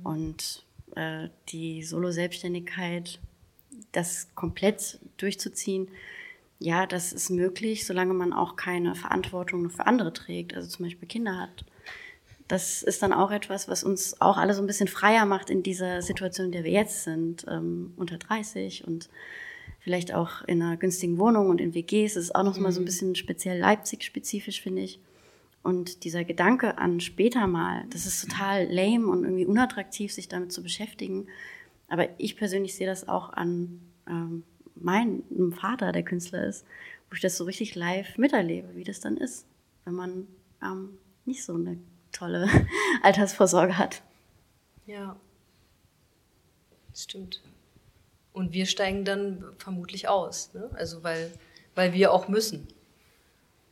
Und äh, die Solo-Selbstständigkeit, das komplett durchzuziehen, ja, das ist möglich, solange man auch keine Verantwortung für andere trägt, also zum Beispiel Kinder hat. Das ist dann auch etwas, was uns auch alle so ein bisschen freier macht in dieser Situation, in der wir jetzt sind, ähm, unter 30 und vielleicht auch in einer günstigen Wohnung und in WGs. Das ist auch noch mal so ein bisschen speziell Leipzig-spezifisch, finde ich. Und dieser Gedanke an später mal, das ist total lame und irgendwie unattraktiv, sich damit zu beschäftigen. Aber ich persönlich sehe das auch an ähm, meinem Vater, der Künstler ist, wo ich das so richtig live miterlebe, wie das dann ist, wenn man ähm, nicht so eine tolle Altersvorsorge hat. Ja. Stimmt. Und wir steigen dann vermutlich aus, ne? Also weil, weil wir auch müssen.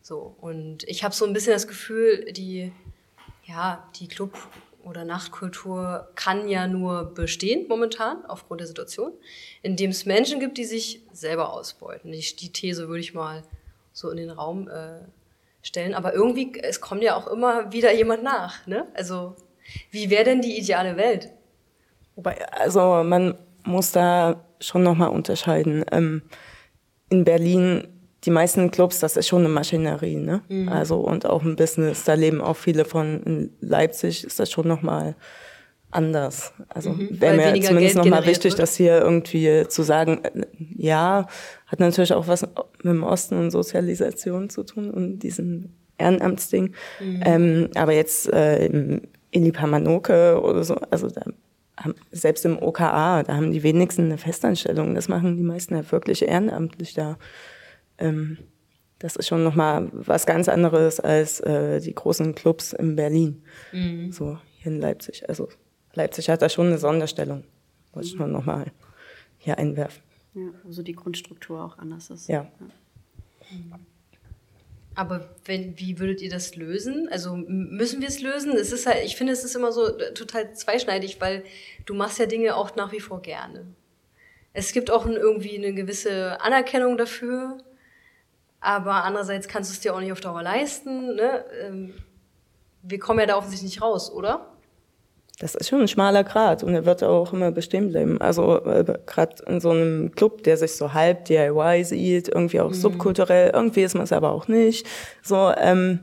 So. Und ich habe so ein bisschen das Gefühl, die, ja, die Club- oder Nachtkultur kann ja nur bestehen momentan aufgrund der Situation, indem es Menschen gibt, die sich selber ausbeuten. Die, die These würde ich mal so in den Raum äh, stellen. Aber irgendwie, es kommt ja auch immer wieder jemand nach. Ne? Also, wie wäre denn die ideale Welt? Wobei, also man muss da schon nochmal unterscheiden. Ähm, in Berlin, die meisten Clubs, das ist schon eine Maschinerie, ne? Mhm. Also, und auch ein Business, da leben auch viele von. In Leipzig ist das schon nochmal anders. Also mhm, wäre mir zumindest nochmal wichtig, wird. das hier irgendwie zu sagen, äh, ja, hat natürlich auch was mit dem Osten und Sozialisation zu tun und diesem Ehrenamtsding. Mhm. Ähm, aber jetzt äh, in die Pamanoke oder so, also da selbst im OKA, da haben die wenigsten eine Festanstellung. Das machen die meisten ja wirklich ehrenamtlich da. Ähm, das ist schon nochmal was ganz anderes als äh, die großen Clubs in Berlin. Mhm. So hier in Leipzig. Also Leipzig hat da schon eine Sonderstellung. Wollte ich nur nochmal hier einwerfen. Ja, wo so die Grundstruktur auch anders ist. Ja. ja. Aber wenn, wie würdet ihr das lösen? Also müssen wir es lösen? Es ist halt, ich finde, es ist immer so total zweischneidig, weil du machst ja Dinge auch nach wie vor gerne. Es gibt auch irgendwie eine gewisse Anerkennung dafür, aber andererseits kannst du es dir auch nicht auf Dauer leisten. Ne? Ähm, wir kommen ja da offensichtlich nicht raus, oder? Das ist schon ein schmaler Grat und er wird auch immer bestehen bleiben. Also äh, gerade in so einem Club, der sich so halb DIY sieht, irgendwie auch mhm. subkulturell, irgendwie ist man es aber auch nicht. So, ähm,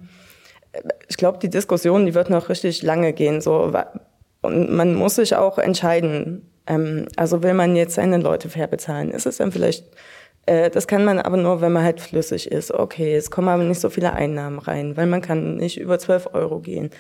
ich glaube, die Diskussion, die wird noch richtig lange gehen. So und man muss sich auch entscheiden. Ähm, also will man jetzt seine Leute fair bezahlen? Ist es dann vielleicht äh, das kann man aber nur, wenn man halt flüssig ist. Okay, es kommen aber nicht so viele Einnahmen rein, weil man kann nicht über 12 Euro gehen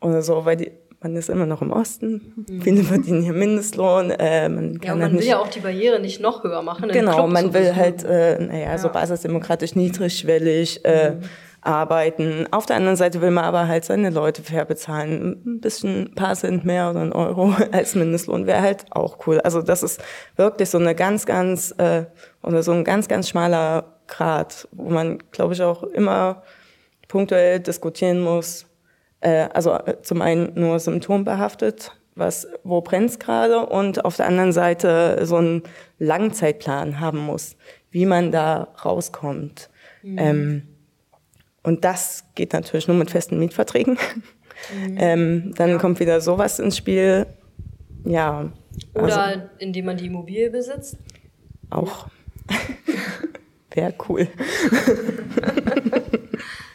oder so, weil die, man ist immer noch im Osten. Mhm. Viele verdienen hier Mindestlohn. Äh, man kann ja, man halt will nicht, ja auch die Barriere nicht noch höher machen. Genau, man will halt, äh, naja, ja. so basisdemokratisch niedrigschwellig äh, mhm. arbeiten. Auf der anderen Seite will man aber halt seine Leute fair bezahlen. Ein bisschen, ein paar Cent mehr oder ein Euro als Mindestlohn wäre halt auch cool. Also das ist wirklich so eine ganz, ganz, äh, oder so ein ganz, ganz schmaler Grad, wo man, glaube ich, auch immer punktuell diskutieren muss, äh, also äh, zum einen nur symptombehaftet, was, wo brennt's gerade und auf der anderen Seite so einen Langzeitplan haben muss, wie man da rauskommt. Mhm. Ähm, und das geht natürlich nur mit festen Mietverträgen. Mhm. ähm, dann ja. kommt wieder sowas ins Spiel. Ja. Oder also, indem man die Immobilie besitzt. Auch. Wäre cool.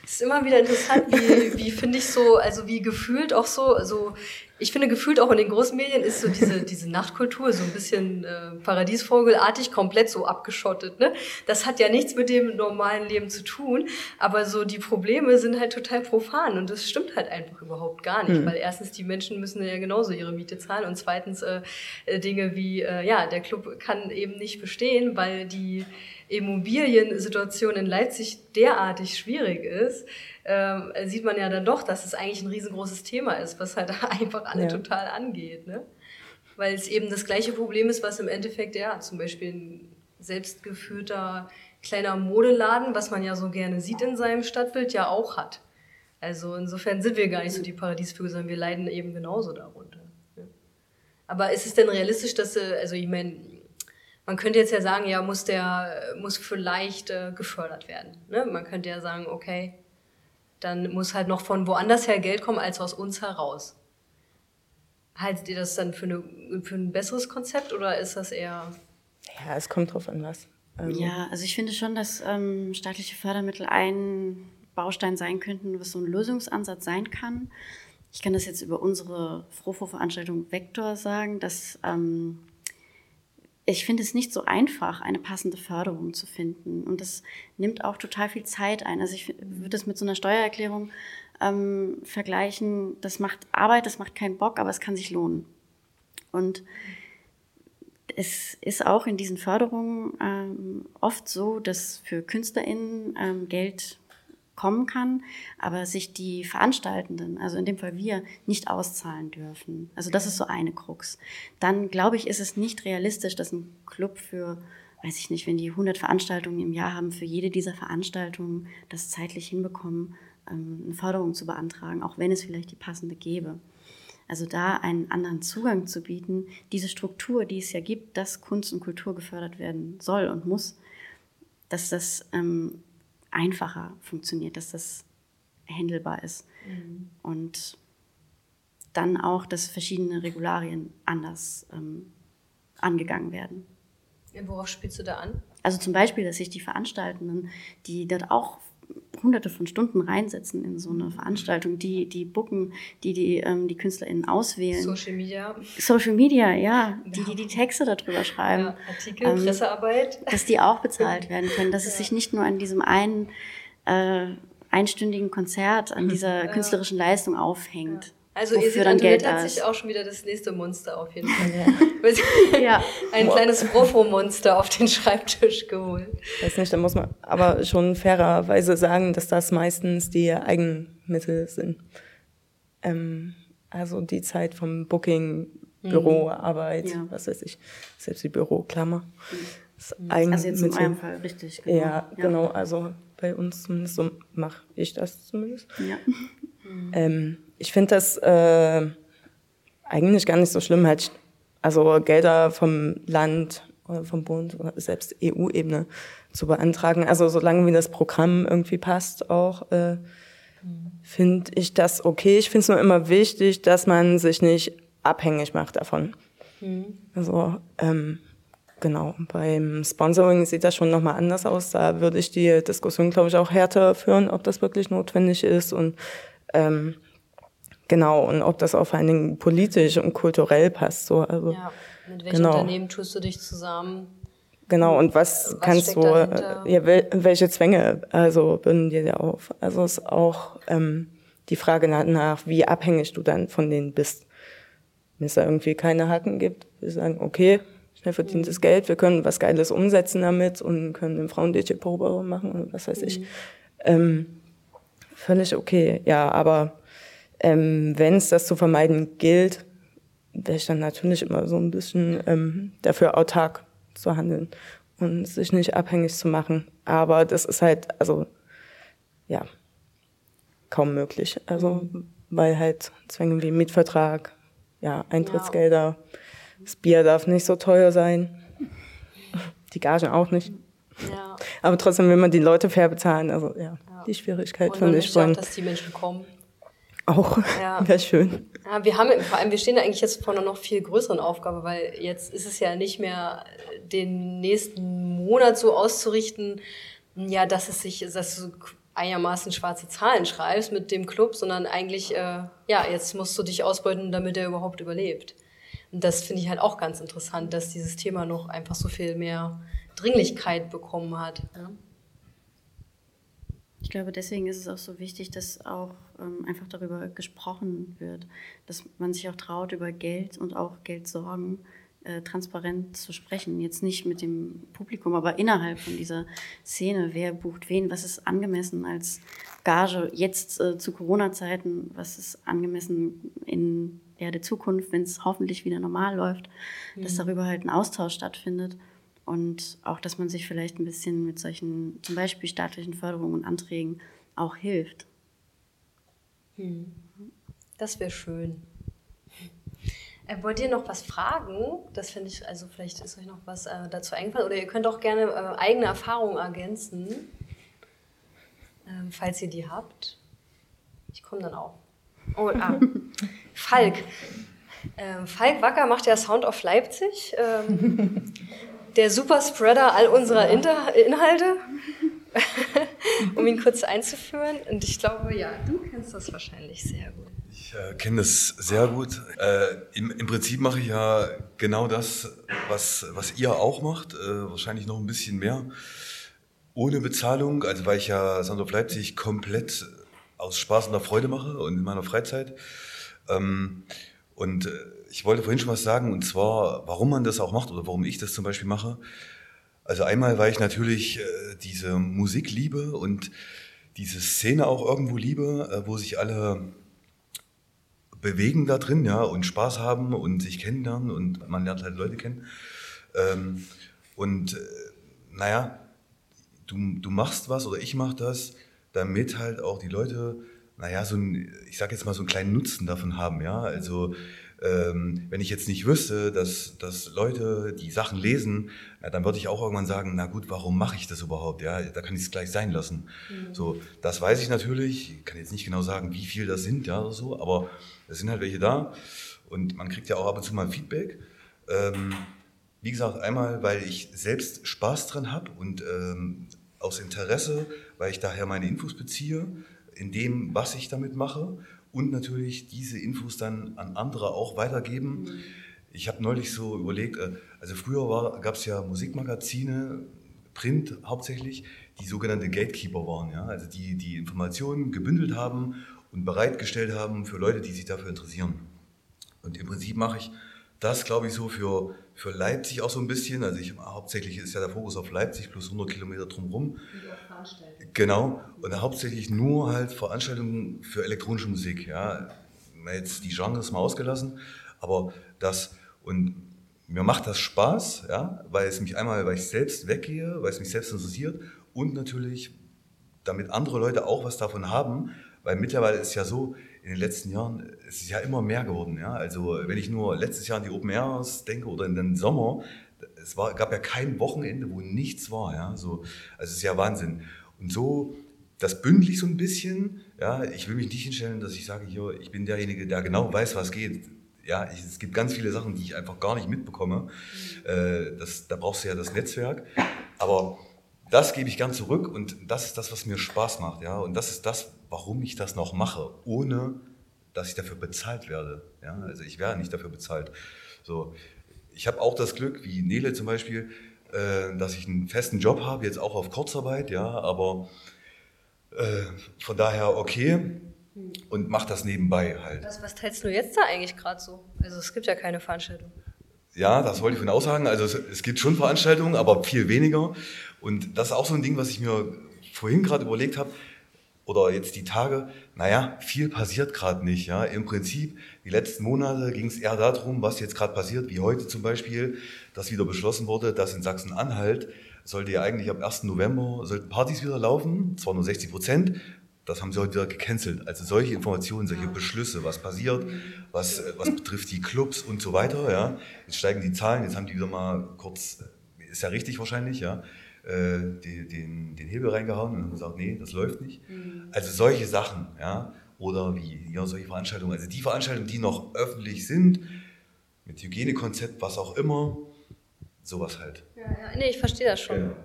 Es ist immer wieder interessant, wie, wie finde ich so, also wie gefühlt auch so, also ich finde gefühlt auch in den großen Medien ist so diese, diese Nachtkultur so ein bisschen äh, Paradiesvogelartig komplett so abgeschottet. Ne? Das hat ja nichts mit dem normalen Leben zu tun, aber so die Probleme sind halt total profan und das stimmt halt einfach überhaupt gar nicht, mhm. weil erstens die Menschen müssen ja genauso ihre Miete zahlen und zweitens äh, äh Dinge wie, äh, ja, der Club kann eben nicht bestehen, weil die Immobiliensituation in Leipzig derartig schwierig ist, ähm, sieht man ja dann doch, dass es eigentlich ein riesengroßes Thema ist, was halt einfach alle ja. total angeht. Ne? Weil es eben das gleiche Problem ist, was im Endeffekt, ja, zum Beispiel ein selbstgeführter kleiner Modeladen, was man ja so gerne sieht in seinem Stadtbild, ja auch hat. Also insofern sind wir gar nicht so die Paradiesvögel, sondern wir leiden eben genauso darunter. Ne? Aber ist es denn realistisch, dass, äh, also ich meine, man könnte jetzt ja sagen, ja, muss der, muss vielleicht äh, gefördert werden. Ne? Man könnte ja sagen, okay, dann muss halt noch von woanders her Geld kommen als aus uns heraus. Haltet ihr das dann für, eine, für ein besseres Konzept oder ist das eher. Ja, es kommt drauf an was. Also ja, also ich finde schon, dass ähm, staatliche Fördermittel ein Baustein sein könnten, was so ein Lösungsansatz sein kann. Ich kann das jetzt über unsere Frofo-Veranstaltung Vektor sagen, dass ähm, ich finde es nicht so einfach, eine passende Förderung zu finden. Und das nimmt auch total viel Zeit ein. Also ich würde es mit so einer Steuererklärung ähm, vergleichen. Das macht Arbeit, das macht keinen Bock, aber es kann sich lohnen. Und es ist auch in diesen Förderungen ähm, oft so, dass für KünstlerInnen ähm, Geld kommen kann, aber sich die Veranstaltenden, also in dem Fall wir, nicht auszahlen dürfen. Also das ist so eine Krux. Dann glaube ich, ist es nicht realistisch, dass ein Club für, weiß ich nicht, wenn die 100 Veranstaltungen im Jahr haben, für jede dieser Veranstaltungen das zeitlich hinbekommen, ähm, eine Förderung zu beantragen, auch wenn es vielleicht die passende gäbe. Also da einen anderen Zugang zu bieten, diese Struktur, die es ja gibt, dass Kunst und Kultur gefördert werden soll und muss, dass das ähm, einfacher funktioniert, dass das handelbar ist. Mhm. Und dann auch, dass verschiedene Regularien anders ähm, angegangen werden. Worauf spielst du da an? Also zum Beispiel, dass sich die Veranstaltenden, die dort auch hunderte von Stunden reinsetzen in so eine Veranstaltung, die, die booken, die die, ähm, die KünstlerInnen auswählen. Social Media. Social Media, ja. Die, die die Texte darüber schreiben. Ja, Artikel, ähm, Pressearbeit. Dass die auch bezahlt werden können. Dass ja. es sich nicht nur an diesem einen äh, einstündigen Konzert, an dieser ja. künstlerischen Leistung aufhängt. Ja. Also ihr seht, Antoinette hat sich auch schon wieder das nächste Monster auf jeden Fall. ja. Ein Boah. kleines Profo-Monster auf den Schreibtisch geholt. Weiß nicht, da muss man aber schon fairerweise sagen, dass das meistens die Eigenmittel sind. Ähm, also die Zeit vom Booking, mhm. Büroarbeit, ja. was weiß ich, selbst die Büroklammer. Mhm. Also jetzt in eurem Fall richtig. Genau. Ja, genau. Also bei uns zumindest so mache ich das zumindest. Ja. Ähm, ich finde das äh, eigentlich gar nicht so schlimm, halt, also Gelder vom Land oder vom Bund oder selbst EU-Ebene zu beantragen. Also solange wie das Programm irgendwie passt, auch äh, finde ich das okay. Ich finde es nur immer wichtig, dass man sich nicht abhängig macht davon. Mhm. Also ähm, genau, beim Sponsoring sieht das schon nochmal anders aus. Da würde ich die Diskussion, glaube ich, auch härter führen, ob das wirklich notwendig ist und ähm, Genau, und ob das auch vor allen Dingen politisch und kulturell passt. So, also, ja, mit welchen genau. Unternehmen tust du dich zusammen? Genau, und was, was kannst du, dahinter? ja, welche Zwänge also bürden dir dir auf? Also ist auch ähm, die Frage nach, wie abhängig du dann von denen bist. Wenn es da irgendwie keine Haken gibt, wir sagen, okay, schnell verdientes mhm. Geld, wir können was Geiles umsetzen damit und können einen Frauen-DJ-Probe machen und was weiß mhm. ich. Ähm, völlig okay, ja, aber ähm, Wenn es das zu vermeiden gilt, wäre ich dann natürlich immer so ein bisschen ähm, dafür autark zu handeln und sich nicht abhängig zu machen. Aber das ist halt, also ja, kaum möglich. Also weil halt Zwänge wie Mietvertrag, ja, Eintrittsgelder, das Bier darf nicht so teuer sein, die Gagen auch nicht. Ja. Aber trotzdem will man die Leute fair bezahlen. Also ja, ja. die Schwierigkeit finde ich. Und dass die Menschen kommen. Auch. Ja. Wäre schön. Ja, wir haben vor allem, wir stehen eigentlich jetzt vor einer noch viel größeren Aufgabe, weil jetzt ist es ja nicht mehr den nächsten Monat so auszurichten, ja, dass es sich, dass du einigermaßen schwarze Zahlen schreibst mit dem Club, sondern eigentlich, äh, ja, jetzt musst du dich ausbeuten, damit er überhaupt überlebt. Und das finde ich halt auch ganz interessant, dass dieses Thema noch einfach so viel mehr Dringlichkeit bekommen hat. Ja. Ich glaube, deswegen ist es auch so wichtig, dass auch ähm, einfach darüber gesprochen wird, dass man sich auch traut, über Geld und auch Geldsorgen äh, transparent zu sprechen. Jetzt nicht mit dem Publikum, aber innerhalb von dieser Szene. Wer bucht wen? Was ist angemessen als Gage jetzt äh, zu Corona-Zeiten? Was ist angemessen in ja, der Zukunft, wenn es hoffentlich wieder normal läuft? Mhm. Dass darüber halt ein Austausch stattfindet und auch, dass man sich vielleicht ein bisschen mit solchen, zum Beispiel staatlichen Förderungen und Anträgen auch hilft. Hm. Das wäre schön. Äh, wollt ihr noch was fragen? Das finde ich, also vielleicht ist euch noch was äh, dazu eingefallen. Oder ihr könnt auch gerne äh, eigene Erfahrungen ergänzen, ähm, falls ihr die habt. Ich komme dann auch. Oh, ah. Falk. Ähm, Falk Wacker macht ja Sound of Leipzig. Ähm, der Superspreader all unserer Inter Inhalte, um ihn kurz einzuführen. Und ich glaube, ja, du kennst das wahrscheinlich sehr gut. Ich äh, kenne das sehr gut. Äh, im, im, Prinzip mache ich ja genau das, was, was ihr auch macht, äh, wahrscheinlich noch ein bisschen mehr. Ohne Bezahlung, also weil ich ja Sound of Leipzig komplett aus Spaß und der Freude mache und in meiner Freizeit. Ähm, und äh, ich wollte vorhin schon was sagen, und zwar, warum man das auch macht oder warum ich das zum Beispiel mache. Also einmal, weil ich natürlich äh, diese Musik liebe und diese Szene auch irgendwo liebe, äh, wo sich alle bewegen da drin, ja, und Spaß haben und sich kennenlernen und man lernt halt Leute kennen. Ähm, und äh, naja, du, du machst was oder ich mach das, damit halt auch die Leute, naja, so ein, ich sag jetzt mal so einen kleinen Nutzen davon haben, ja. Also ähm, wenn ich jetzt nicht wüsste, dass, dass Leute die Sachen lesen, ja, dann würde ich auch irgendwann sagen, na gut, warum mache ich das überhaupt? Ja, da kann ich es gleich sein lassen. Mhm. So, das weiß ich natürlich. Ich kann jetzt nicht genau sagen, wie viel das sind, ja, oder so, aber es sind halt welche da und man kriegt ja auch ab und zu mal Feedback. Ähm, wie gesagt, einmal, weil ich selbst Spaß dran habe und ähm, aus Interesse, weil ich daher meine Infos beziehe, in dem, was ich damit mache und natürlich diese Infos dann an andere auch weitergeben. Ich habe neulich so überlegt, äh, also früher gab es ja Musikmagazine, Print hauptsächlich, die sogenannte Gatekeeper waren, ja? also die die Informationen gebündelt haben und bereitgestellt haben für Leute, die sich dafür interessieren. Und im Prinzip mache ich das, glaube ich, so für, für Leipzig auch so ein bisschen. Also ich hauptsächlich ist ja der Fokus auf Leipzig plus 100 Kilometer drumherum. Genau. Und hauptsächlich nur halt Veranstaltungen für elektronische Musik. Ja, jetzt die Genres mal ausgelassen, aber das und mir macht das Spaß, ja, weil es mich einmal, weil ich selbst weggehe, weil es mich selbst interessiert und natürlich, damit andere Leute auch was davon haben, weil mittlerweile ist ja so, in den letzten Jahren, es ist ja immer mehr geworden. Ja? Also wenn ich nur letztes Jahr an die Open Airs denke oder in den Sommer, es war, gab ja kein Wochenende, wo nichts war. Ja? So, also es ist ja Wahnsinn. Und so, das bündel so ein bisschen. Ja? Ich will mich nicht hinstellen, dass ich sage, hier, ich bin derjenige, der genau weiß, was geht. Ja, ich, es gibt ganz viele Sachen, die ich einfach gar nicht mitbekomme. Äh, das, da brauchst du ja das Netzwerk. Aber das gebe ich gern zurück und das ist das, was mir Spaß macht. Ja? Und das ist das, warum ich das noch mache, ohne dass ich dafür bezahlt werde. Ja? Also ich werde nicht dafür bezahlt. So, ich habe auch das Glück, wie Nele zum Beispiel, äh, dass ich einen festen Job habe, jetzt auch auf Kurzarbeit, ja, aber äh, von daher okay und mache das nebenbei halt. Was, was teilst du jetzt da eigentlich gerade so? Also es gibt ja keine Veranstaltung. Ja, das wollte ich von aussagen. Also es, es, gibt schon Veranstaltungen, aber viel weniger. Und das ist auch so ein Ding, was ich mir vorhin gerade überlegt habe oder jetzt die Tage, naja, viel passiert gerade nicht. Ja. Im Prinzip, die letzten Monate ging es eher darum, was jetzt gerade passiert, wie heute zum Beispiel, dass wieder beschlossen wurde, dass in Sachsen-Anhalt sollte ja eigentlich ab 1. November sollten Partys wieder laufen, zwar nur 60 Prozent, das haben sie heute wieder gecancelt. Also solche Informationen, solche Beschlüsse, was passiert, was, was betrifft die Clubs und so weiter. Ja. Jetzt steigen die Zahlen, jetzt haben die wieder mal kurz, ist ja richtig wahrscheinlich, ja, äh, die, den, den Hebel reingehauen und haben gesagt, nee, das läuft nicht. Mhm. Also solche Sachen, ja, oder wie ja, solche Veranstaltungen. Also die Veranstaltungen, die noch öffentlich sind, mit Hygienekonzept, was auch immer, sowas halt. Ja, ja, nee, ich verstehe das schon. Ja.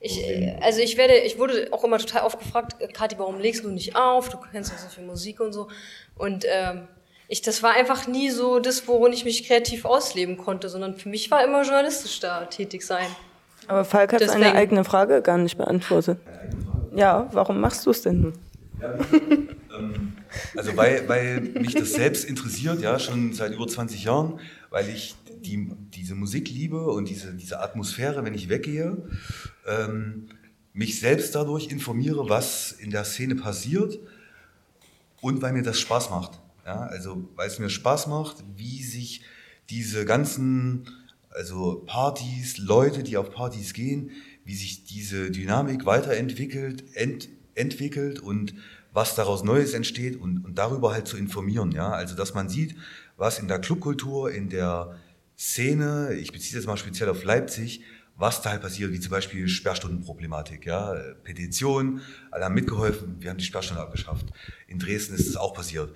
Ich, äh, also ich werde, ich wurde auch immer total oft gefragt, Kathi, warum legst du nicht auf? Du kennst doch so viel Musik und so. Und ähm, ich, das war einfach nie so das, worin ich mich kreativ ausleben konnte, sondern für mich war immer journalistisch da tätig sein. Aber Falk hat Deswegen. seine eigene Frage gar nicht beantwortet. Ja, warum machst du es denn nun? Ja, ähm, also weil, weil mich das selbst interessiert, ja, schon seit über 20 Jahren, weil ich die, diese Musik liebe und diese, diese Atmosphäre, wenn ich weggehe, ähm, mich selbst dadurch informiere, was in der Szene passiert und weil mir das Spaß macht. Ja, also weil es mir Spaß macht, wie sich diese ganzen also Partys, Leute, die auf Partys gehen, wie sich diese Dynamik weiterentwickelt, ent, entwickelt und was daraus Neues entsteht und, und darüber halt zu informieren. Ja? Also dass man sieht, was in der Clubkultur, in der Szene, ich beziehe das mal speziell auf Leipzig, was da halt passiert, wie zum Beispiel Sperrstundenproblematik, ja, Petition, alle haben mitgeholfen, wir haben die Sperrstunde abgeschafft. In Dresden ist es auch passiert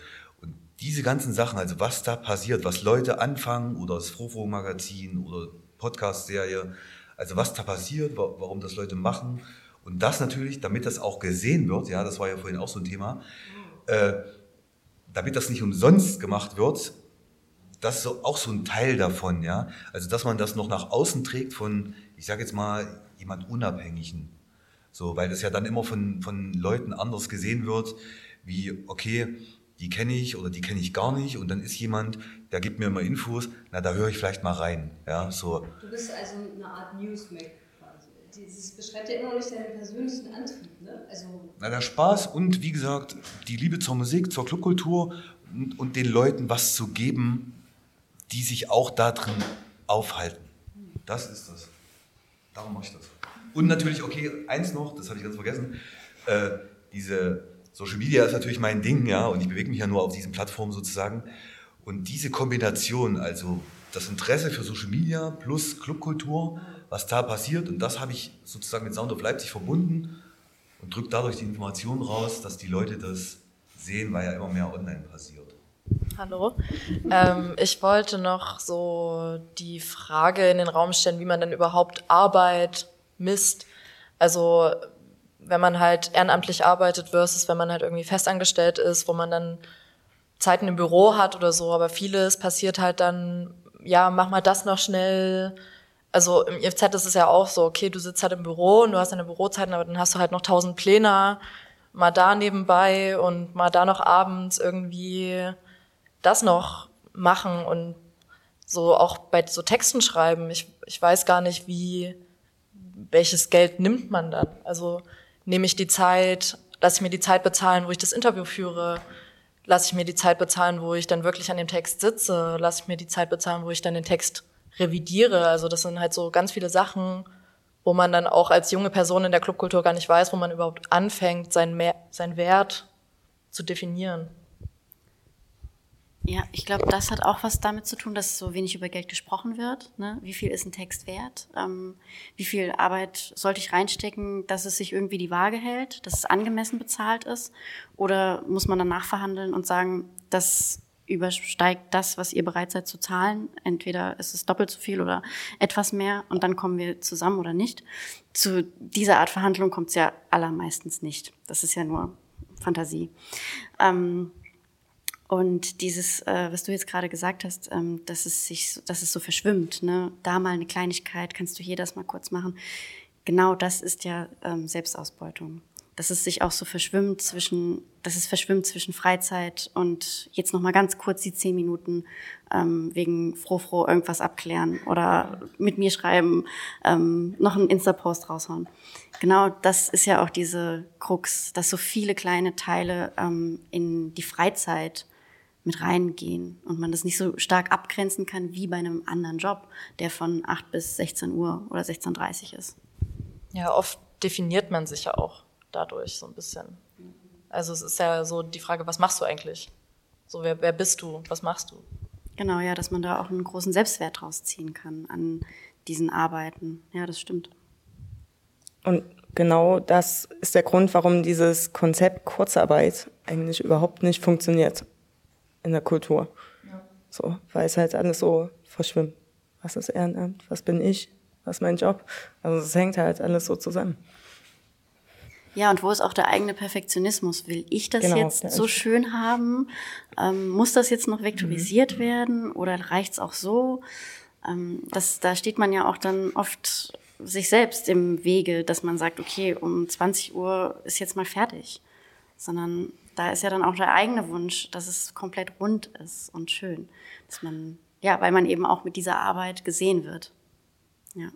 diese ganzen Sachen, also was da passiert, was Leute anfangen oder das Frofo-Magazin oder Podcast-Serie, also was da passiert, warum das Leute machen und das natürlich, damit das auch gesehen wird, ja, das war ja vorhin auch so ein Thema, äh, damit das nicht umsonst gemacht wird, das ist auch so ein Teil davon, ja, also dass man das noch nach außen trägt von, ich sage jetzt mal, jemand Unabhängigen, so, weil das ja dann immer von, von Leuten anders gesehen wird, wie, okay, die kenne ich oder die kenne ich gar nicht und dann ist jemand, der gibt mir immer Infos, na da höre ich vielleicht mal rein. Ja, so. Du bist also eine Art Newsmack quasi. Das beschreibt ja immer noch nicht deinen persönlichen Antrieb, ne? Also na, der Spaß und wie gesagt, die Liebe zur Musik, zur Clubkultur und, und den Leuten was zu geben, die sich auch da drin aufhalten. Das ist das. Darum mache ich das. Und natürlich, okay, eins noch, das habe ich ganz vergessen, äh, diese Social Media ist natürlich mein Ding, ja, und ich bewege mich ja nur auf diesen Plattformen sozusagen. Und diese Kombination, also das Interesse für Social Media plus Clubkultur, was da passiert, und das habe ich sozusagen mit Sound of Leipzig verbunden und drücke dadurch die Information raus, dass die Leute das sehen, weil ja immer mehr online passiert. Hallo. Ähm, ich wollte noch so die Frage in den Raum stellen, wie man denn überhaupt Arbeit misst. Also wenn man halt ehrenamtlich arbeitet versus wenn man halt irgendwie festangestellt ist, wo man dann Zeiten im Büro hat oder so, aber vieles passiert halt dann, ja, mach mal das noch schnell. Also im IFZ ist es ja auch so, okay, du sitzt halt im Büro und du hast deine Bürozeiten, aber dann hast du halt noch tausend Pläne, mal da nebenbei und mal da noch abends irgendwie das noch machen und so auch bei so Texten schreiben. Ich, ich weiß gar nicht, wie, welches Geld nimmt man dann? Also nehme ich die Zeit, lasse ich mir die Zeit bezahlen, wo ich das Interview führe, lasse ich mir die Zeit bezahlen, wo ich dann wirklich an dem Text sitze, lasse ich mir die Zeit bezahlen, wo ich dann den Text revidiere. Also das sind halt so ganz viele Sachen, wo man dann auch als junge Person in der Clubkultur gar nicht weiß, wo man überhaupt anfängt, seinen, seinen Wert zu definieren. Ja, ich glaube, das hat auch was damit zu tun, dass so wenig über Geld gesprochen wird. Ne? Wie viel ist ein Text wert? Ähm, wie viel Arbeit sollte ich reinstecken, dass es sich irgendwie die Waage hält, dass es angemessen bezahlt ist? Oder muss man danach verhandeln und sagen, das übersteigt das, was ihr bereit seid zu zahlen? Entweder ist es doppelt so viel oder etwas mehr und dann kommen wir zusammen oder nicht. Zu dieser Art Verhandlung kommt es ja allermeistens nicht. Das ist ja nur Fantasie. Ähm, und dieses, äh, was du jetzt gerade gesagt hast, ähm, dass es sich, dass es so verschwimmt, ne? Da mal eine Kleinigkeit, kannst du hier das mal kurz machen. Genau das ist ja ähm, Selbstausbeutung. Dass es sich auch so verschwimmt zwischen, dass es verschwimmt zwischen Freizeit und jetzt noch mal ganz kurz die zehn Minuten ähm, wegen froh froh irgendwas abklären oder mit mir schreiben, ähm, noch einen Insta-Post raushauen. Genau, das ist ja auch diese Krux, dass so viele kleine Teile ähm, in die Freizeit mit reingehen und man das nicht so stark abgrenzen kann wie bei einem anderen Job, der von 8 bis 16 Uhr oder 16.30 Uhr ist. Ja, oft definiert man sich ja auch dadurch so ein bisschen. Also es ist ja so die Frage, was machst du eigentlich? So, wer, wer bist du? Was machst du? Genau, ja, dass man da auch einen großen Selbstwert rausziehen kann an diesen Arbeiten. Ja, das stimmt. Und genau das ist der Grund, warum dieses Konzept Kurzarbeit eigentlich überhaupt nicht funktioniert in der Kultur. Ja. So, weil es halt alles so verschwimmt. Was ist Ehrenamt? Was bin ich? Was ist mein Job? Also es hängt halt alles so zusammen. Ja, und wo ist auch der eigene Perfektionismus? Will ich das genau, jetzt so schön haben? Ähm, muss das jetzt noch vektorisiert mhm. werden oder reicht es auch so? Ähm, das, da steht man ja auch dann oft sich selbst im Wege, dass man sagt, okay, um 20 Uhr ist jetzt mal fertig. Sondern da ist ja dann auch der eigene Wunsch, dass es komplett rund ist und schön. Dass man, ja, weil man eben auch mit dieser Arbeit gesehen wird. Ja.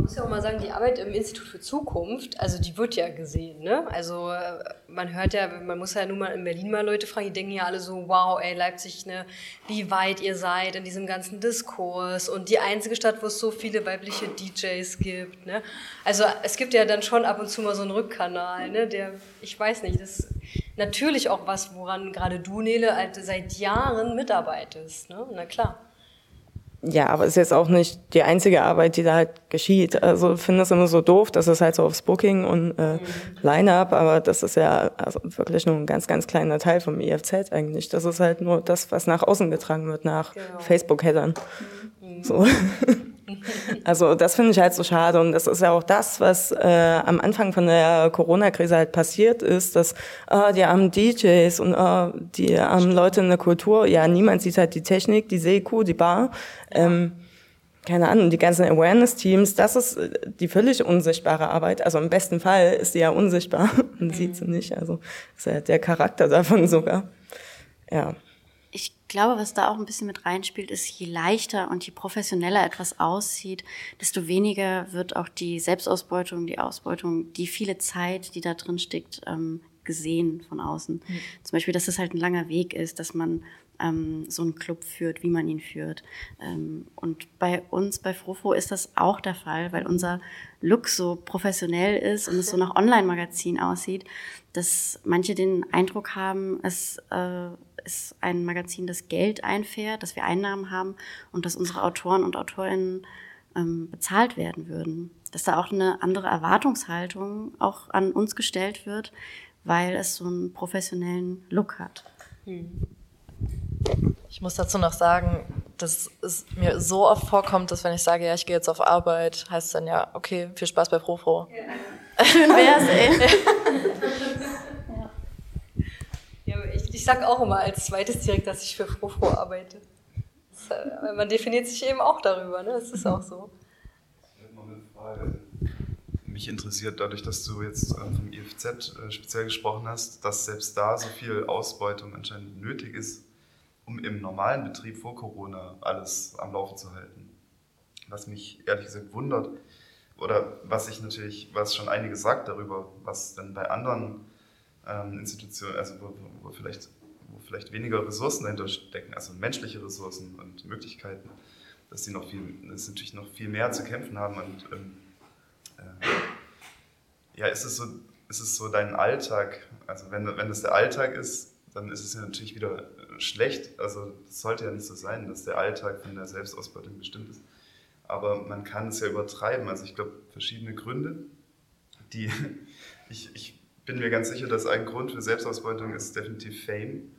Muss ja auch mal sagen, die Arbeit im Institut für Zukunft, also die wird ja gesehen, ne? Also äh, man hört ja, man muss ja nun mal in Berlin mal Leute fragen, die denken ja alle so, wow, ey, Leipzig, ne, wie weit ihr seid in diesem ganzen Diskurs und die einzige Stadt, wo es so viele weibliche DJs gibt, ne? Also es gibt ja dann schon ab und zu mal so einen Rückkanal, ne, der, ich weiß nicht, das ist natürlich auch was, woran gerade du, Nele, halt seit Jahren mitarbeitest, ne? Na klar. Ja, aber es ist jetzt auch nicht die einzige Arbeit, die da halt geschieht. Also ich finde das immer so doof, dass es halt so aufs Booking und äh, Line-Up, aber das ist ja also wirklich nur ein ganz, ganz kleiner Teil vom IFZ eigentlich. Das ist halt nur das, was nach außen getragen wird, nach genau. Facebook-Headern. Mhm. So. Also das finde ich halt so schade und das ist ja auch das, was äh, am Anfang von der Corona-Krise halt passiert ist, dass äh, die armen DJs und äh, die armen Leute in der Kultur, ja, niemand sieht halt die Technik, die Seku, die Bar, ähm, keine Ahnung, die ganzen Awareness-Teams, das ist äh, die völlig unsichtbare Arbeit. Also im besten Fall ist sie ja unsichtbar und sieht sie nicht. Also ist ja der Charakter davon sogar. Ja glaube, was da auch ein bisschen mit reinspielt, ist, je leichter und je professioneller etwas aussieht, desto weniger wird auch die Selbstausbeutung, die Ausbeutung, die viele Zeit, die da drin steckt, ähm, gesehen von außen. Mhm. Zum Beispiel, dass es halt ein langer Weg ist, dass man ähm, so einen Club führt, wie man ihn führt. Ähm, und bei uns, bei Frofo, ist das auch der Fall, weil unser Look so professionell ist und es so nach Online-Magazin aussieht, dass manche den Eindruck haben, es äh, ist ein Magazin, das Geld einfährt, dass wir Einnahmen haben und dass unsere Autoren und Autorinnen ähm, bezahlt werden würden. Dass da auch eine andere Erwartungshaltung auch an uns gestellt wird, weil es so einen professionellen Look hat. Ich muss dazu noch sagen, dass es mir so oft vorkommt, dass wenn ich sage, ja, ich gehe jetzt auf Arbeit, heißt es dann ja, okay, viel Spaß bei Frofro. Ja. Schön wär's, ey. ja, ich, ich sag auch immer als zweites direkt, dass ich für Frofro arbeite. Das, äh, man definiert sich eben auch darüber, ne? Das ist auch so. Ich habe noch eine Frage. Mich interessiert dadurch, dass du jetzt ähm, vom IFZ äh, speziell gesprochen hast, dass selbst da so viel Ausbeutung anscheinend nötig ist, um im normalen Betrieb vor Corona alles am Laufen zu halten. Was mich ehrlich gesagt wundert, oder was ich natürlich, was schon einiges sagt darüber, was denn bei anderen ähm, Institutionen, also wo, wo, vielleicht, wo vielleicht weniger Ressourcen dahinter stecken, also menschliche Ressourcen und Möglichkeiten, dass sie noch viel, dass natürlich noch viel mehr zu kämpfen haben und ähm, äh, ja, ist es so, ist es so dein Alltag, also wenn, wenn das der Alltag ist, dann ist es ja natürlich wieder schlecht. Also es sollte ja nicht so sein, dass der Alltag von der Selbstausbeutung bestimmt ist. Aber man kann es ja übertreiben. Also ich glaube, verschiedene Gründe, die ich, ich bin mir ganz sicher, dass ein Grund für Selbstausbeutung ist definitiv Fame.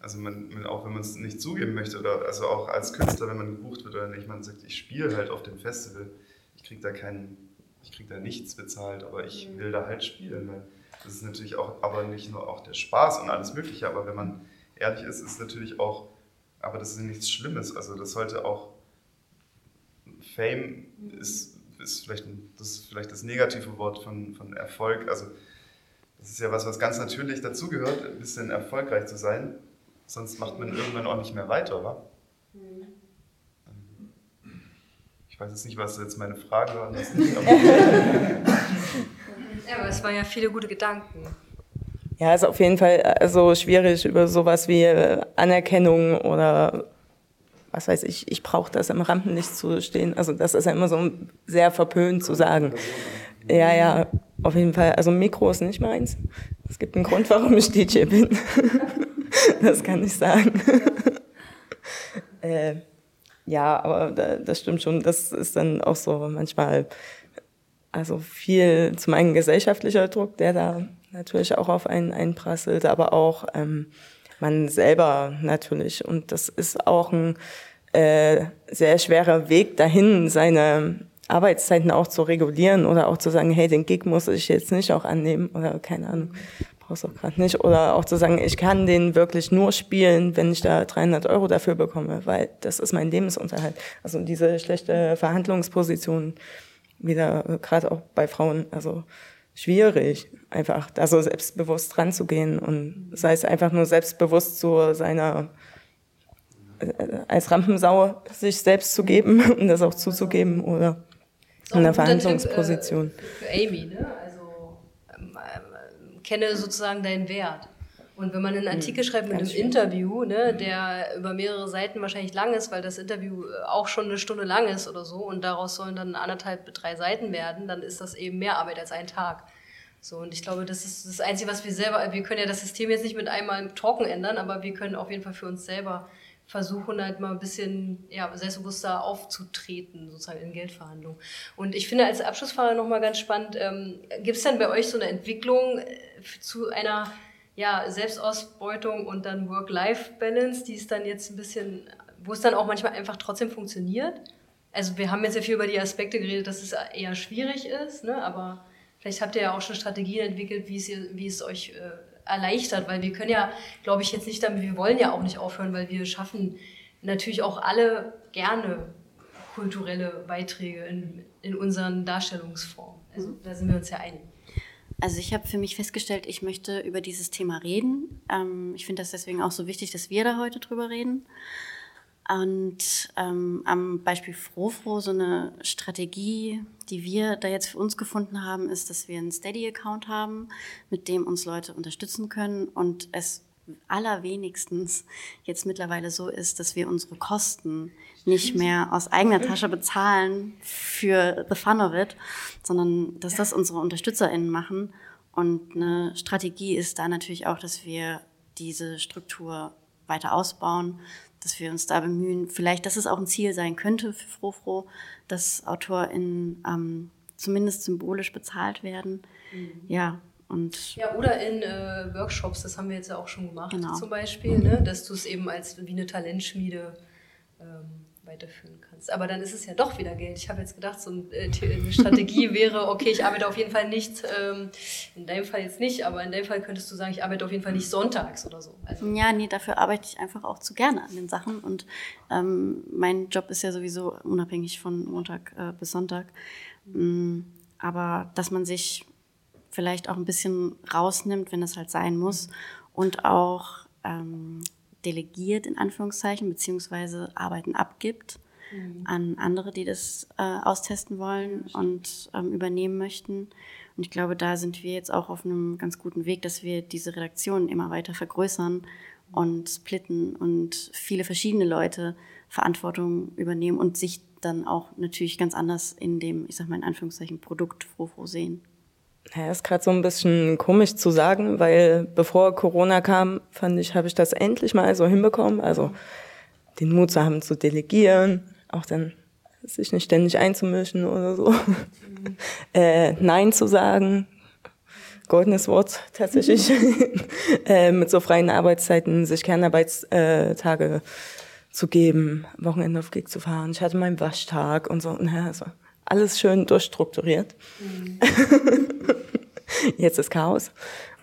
Also man, auch wenn man es nicht zugeben möchte oder also auch als Künstler, wenn man gebucht wird oder nicht, man sagt, ich spiele halt auf dem Festival, ich kriege da keinen, ich kriege da nichts bezahlt, aber ich will da halt spielen, weil das ist natürlich auch, aber nicht nur auch der Spaß und alles Mögliche, aber wenn man ehrlich ist, ist natürlich auch, aber das ist nichts Schlimmes. Also das sollte auch, Fame ist, ist vielleicht, das ist vielleicht das negative Wort von, von Erfolg. Also das ist ja was, was ganz natürlich dazugehört, ein bisschen erfolgreich zu sein. Sonst macht man irgendwann auch nicht mehr weiter, wa? Ich weiß jetzt nicht, was jetzt meine Frage war. ja, aber es waren ja viele gute Gedanken. Ja, ist auf jeden Fall also schwierig über sowas wie äh, Anerkennung oder was weiß ich, ich brauche das im Rampenlicht zu stehen. Also das ist ja immer so sehr verpönt zu sagen. Ja, ja, auf jeden Fall. Also Mikro ist nicht meins. Es gibt einen Grund, warum ich DJ bin. das kann ich sagen. äh, ja, aber das stimmt schon. Das ist dann auch so manchmal, also viel zum einen gesellschaftlicher Druck, der da natürlich auch auf einen einprasselt, aber auch ähm, man selber natürlich. Und das ist auch ein äh, sehr schwerer Weg dahin, seine Arbeitszeiten auch zu regulieren oder auch zu sagen, hey, den Gig muss ich jetzt nicht auch annehmen oder keine Ahnung, brauchst auch gerade nicht. Oder auch zu sagen, ich kann den wirklich nur spielen, wenn ich da 300 Euro dafür bekomme, weil das ist mein Lebensunterhalt. Also diese schlechte Verhandlungsposition, wieder gerade auch bei Frauen, also schwierig, einfach da so selbstbewusst dran zu gehen und sei es einfach nur selbstbewusst zu seiner äh, als Rampensau sich selbst zu geben und das auch zuzugeben oder in der Verhandlungsposition. Tipp, äh, für Amy, ne? Also ähm, äh, kenne sozusagen deinen Wert. Und wenn man einen Artikel hm, schreibt mit einem schön. Interview, ne, der über mehrere Seiten wahrscheinlich lang ist, weil das Interview äh, auch schon eine Stunde lang ist oder so, und daraus sollen dann anderthalb, drei Seiten werden, dann ist das eben mehr Arbeit als ein Tag. So, und ich glaube, das ist das Einzige, was wir selber, wir können ja das System jetzt nicht mit einmal Talken ändern, aber wir können auf jeden Fall für uns selber versuchen halt mal ein bisschen ja, selbstbewusster aufzutreten, sozusagen in Geldverhandlungen. Und ich finde als Abschlussfrage nochmal ganz spannend, ähm, gibt es denn bei euch so eine Entwicklung äh, zu einer ja, Selbstausbeutung und dann Work-Life-Balance, die ist dann jetzt ein bisschen, wo es dann auch manchmal einfach trotzdem funktioniert. Also wir haben jetzt ja viel über die Aspekte geredet, dass es eher schwierig ist, ne? aber vielleicht habt ihr ja auch schon Strategien entwickelt, wie es, wie es euch äh, erleichtert, weil wir können ja, glaube ich, jetzt nicht damit, wir wollen ja auch nicht aufhören, weil wir schaffen natürlich auch alle gerne kulturelle Beiträge in, in unseren Darstellungsformen. Also da sind wir uns ja einig. Also ich habe für mich festgestellt, ich möchte über dieses Thema reden. Ähm, ich finde das deswegen auch so wichtig, dass wir da heute drüber reden. Und ähm, am Beispiel Frofro, so eine Strategie, die wir da jetzt für uns gefunden haben, ist, dass wir einen Steady-Account haben, mit dem uns Leute unterstützen können und es allerwenigstens jetzt mittlerweile so ist, dass wir unsere Kosten nicht mehr aus eigener Tasche bezahlen für the fun of it, sondern dass das unsere UnterstützerInnen machen. Und eine Strategie ist da natürlich auch, dass wir diese Struktur weiter ausbauen, dass wir uns da bemühen, vielleicht, dass es auch ein Ziel sein könnte für Frofro, dass AutorInnen ähm, zumindest symbolisch bezahlt werden. Mhm. Ja, Und ja, oder in äh, Workshops, das haben wir jetzt ja auch schon gemacht, Genau. zum Beispiel, ne? dass du es eben als wie eine Talentschmiede ähm, weiterführen kannst. Aber dann ist es ja doch wieder Geld. Ich habe jetzt gedacht, so äh, eine Strategie wäre, okay, ich arbeite auf jeden Fall nicht, ähm, in deinem Fall jetzt nicht, aber in deinem Fall könntest du sagen, ich arbeite auf jeden Fall nicht sonntags oder so. Also, Ja, nee, dafür arbeite ich einfach auch zu gerne an den Sachen. Und ähm, mein Job ist ja sowieso unabhängig von Montag äh, bis Sonntag. Mm, aber dass man sich vielleicht auch ein bisschen rausnimmt, wenn es halt sein muss. Und auch ähm, delegiert, in Anführungszeichen, beziehungsweise Arbeiten abgibt an andere, die das äh, austesten wollen und ähm, übernehmen möchten. Und ich glaube, da sind wir jetzt auch auf einem ganz guten Weg, dass wir diese Redaktion immer weiter vergrößern und splitten und viele verschiedene Leute Verantwortung übernehmen und sich dann auch natürlich ganz anders in dem, ich sag mal in Anführungszeichen, Produkt Frofro sehen. Ja, ist gerade so ein bisschen komisch zu sagen, weil bevor Corona kam, fand ich, habe ich das endlich mal so hinbekommen. Also den Mut zu haben zu delegieren, auch dann sich nicht ständig einzumischen oder so. äh, Nein zu sagen, goldenes Wort tatsächlich, äh, mit so freien Arbeitszeiten sich Kernarbeitstage zu geben, Wochenende auf Gig zu fahren. Ich hatte meinen Waschtag und so. Naja, also alles schön durchstrukturiert. Jetzt ist Chaos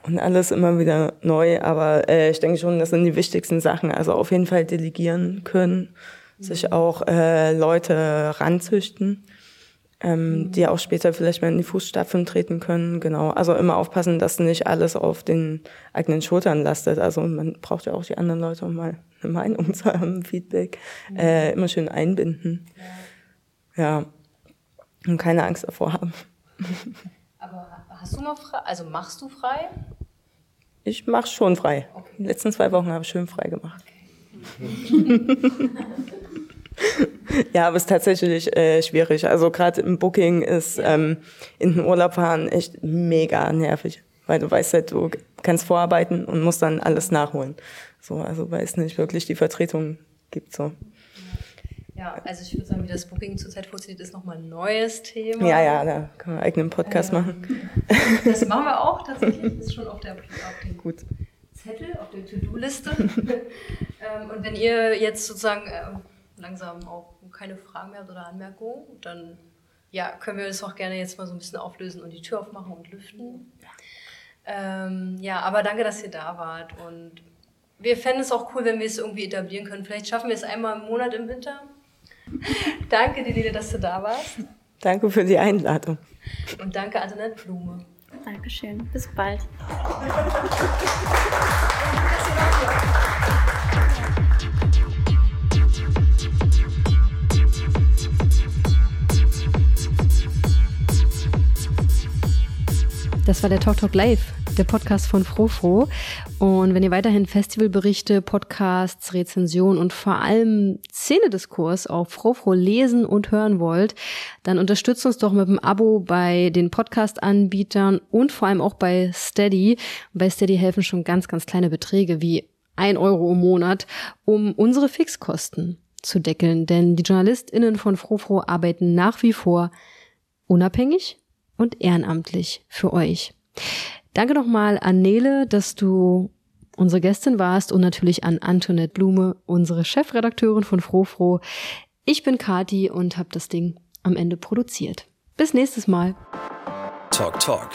und alles immer wieder neu. Aber äh, ich denke schon, das sind die wichtigsten Sachen. Also auf jeden Fall delegieren können, sich auch äh, Leute ranzüchten, ähm, die auch später vielleicht mal in die Fußstapfen treten können. Genau. Also immer aufpassen, dass nicht alles auf den eigenen Schultern lastet. Also man braucht ja auch die anderen Leute, um mal eine Meinung zu haben, Feedback. Äh, immer schön einbinden. Ja. Und keine Angst davor haben. aber hast du noch frei? Also machst du frei? Ich mache schon frei. Die letzten zwei Wochen habe ich schön frei gemacht. ja, aber es ist tatsächlich äh, schwierig. Also gerade im Booking ist ähm, in den Urlaub fahren echt mega nervig, weil du weißt halt, du kannst vorarbeiten und musst dann alles nachholen. So, also weil es nicht wirklich die Vertretung gibt. So. Ja, also ich würde sagen, wie das Booking zurzeit funktioniert, ist nochmal ein neues Thema. Ja, ja, da können wir einen eigenen Podcast Ähm, machen. Das machen wir auch tatsächlich. Ist schon auf, der, auf dem Gut. Zettel, auf der To-Do-Liste. ähm, und wenn ihr jetzt sozusagen ähm, langsam auch keine Fragen mehr habt oder Anmerkungen, dann ja, können wir das auch gerne jetzt mal so ein bisschen auflösen und die Tür aufmachen und lüften. Ähm, ja, aber danke, dass ihr da wart. Und wir fänden es auch cool, wenn wir es irgendwie etablieren können. Vielleicht schaffen wir es einmal im Monat im Winter. danke, Delile, dass du da warst. Danke für die Einladung. Und danke, Antoinette Blume. Dankeschön. Bis bald. Das war der Talk Talk Live, der Podcast von Frofro. Und wenn ihr weiterhin Festivalberichte, Podcasts, Rezensionen und vor allem Szenediskurs auf Frofro lesen und hören wollt, dann unterstützt uns doch mit dem Abo bei den Podcast-Anbietern und vor allem auch bei Steady. Bei Steady helfen schon ganz, ganz kleine Beträge wie ein Euro im Monat, um unsere Fixkosten zu deckeln. Denn die JournalistInnen von Frofro arbeiten nach wie vor unabhängig und ehrenamtlich für euch. Danke nochmal an Nele, dass du unsere Gästin warst und natürlich an Antoinette Blume, unsere Chefredakteurin von Frofro. Ich bin Kati und habe das Ding am Ende produziert. Bis nächstes Mal. Talk Talk.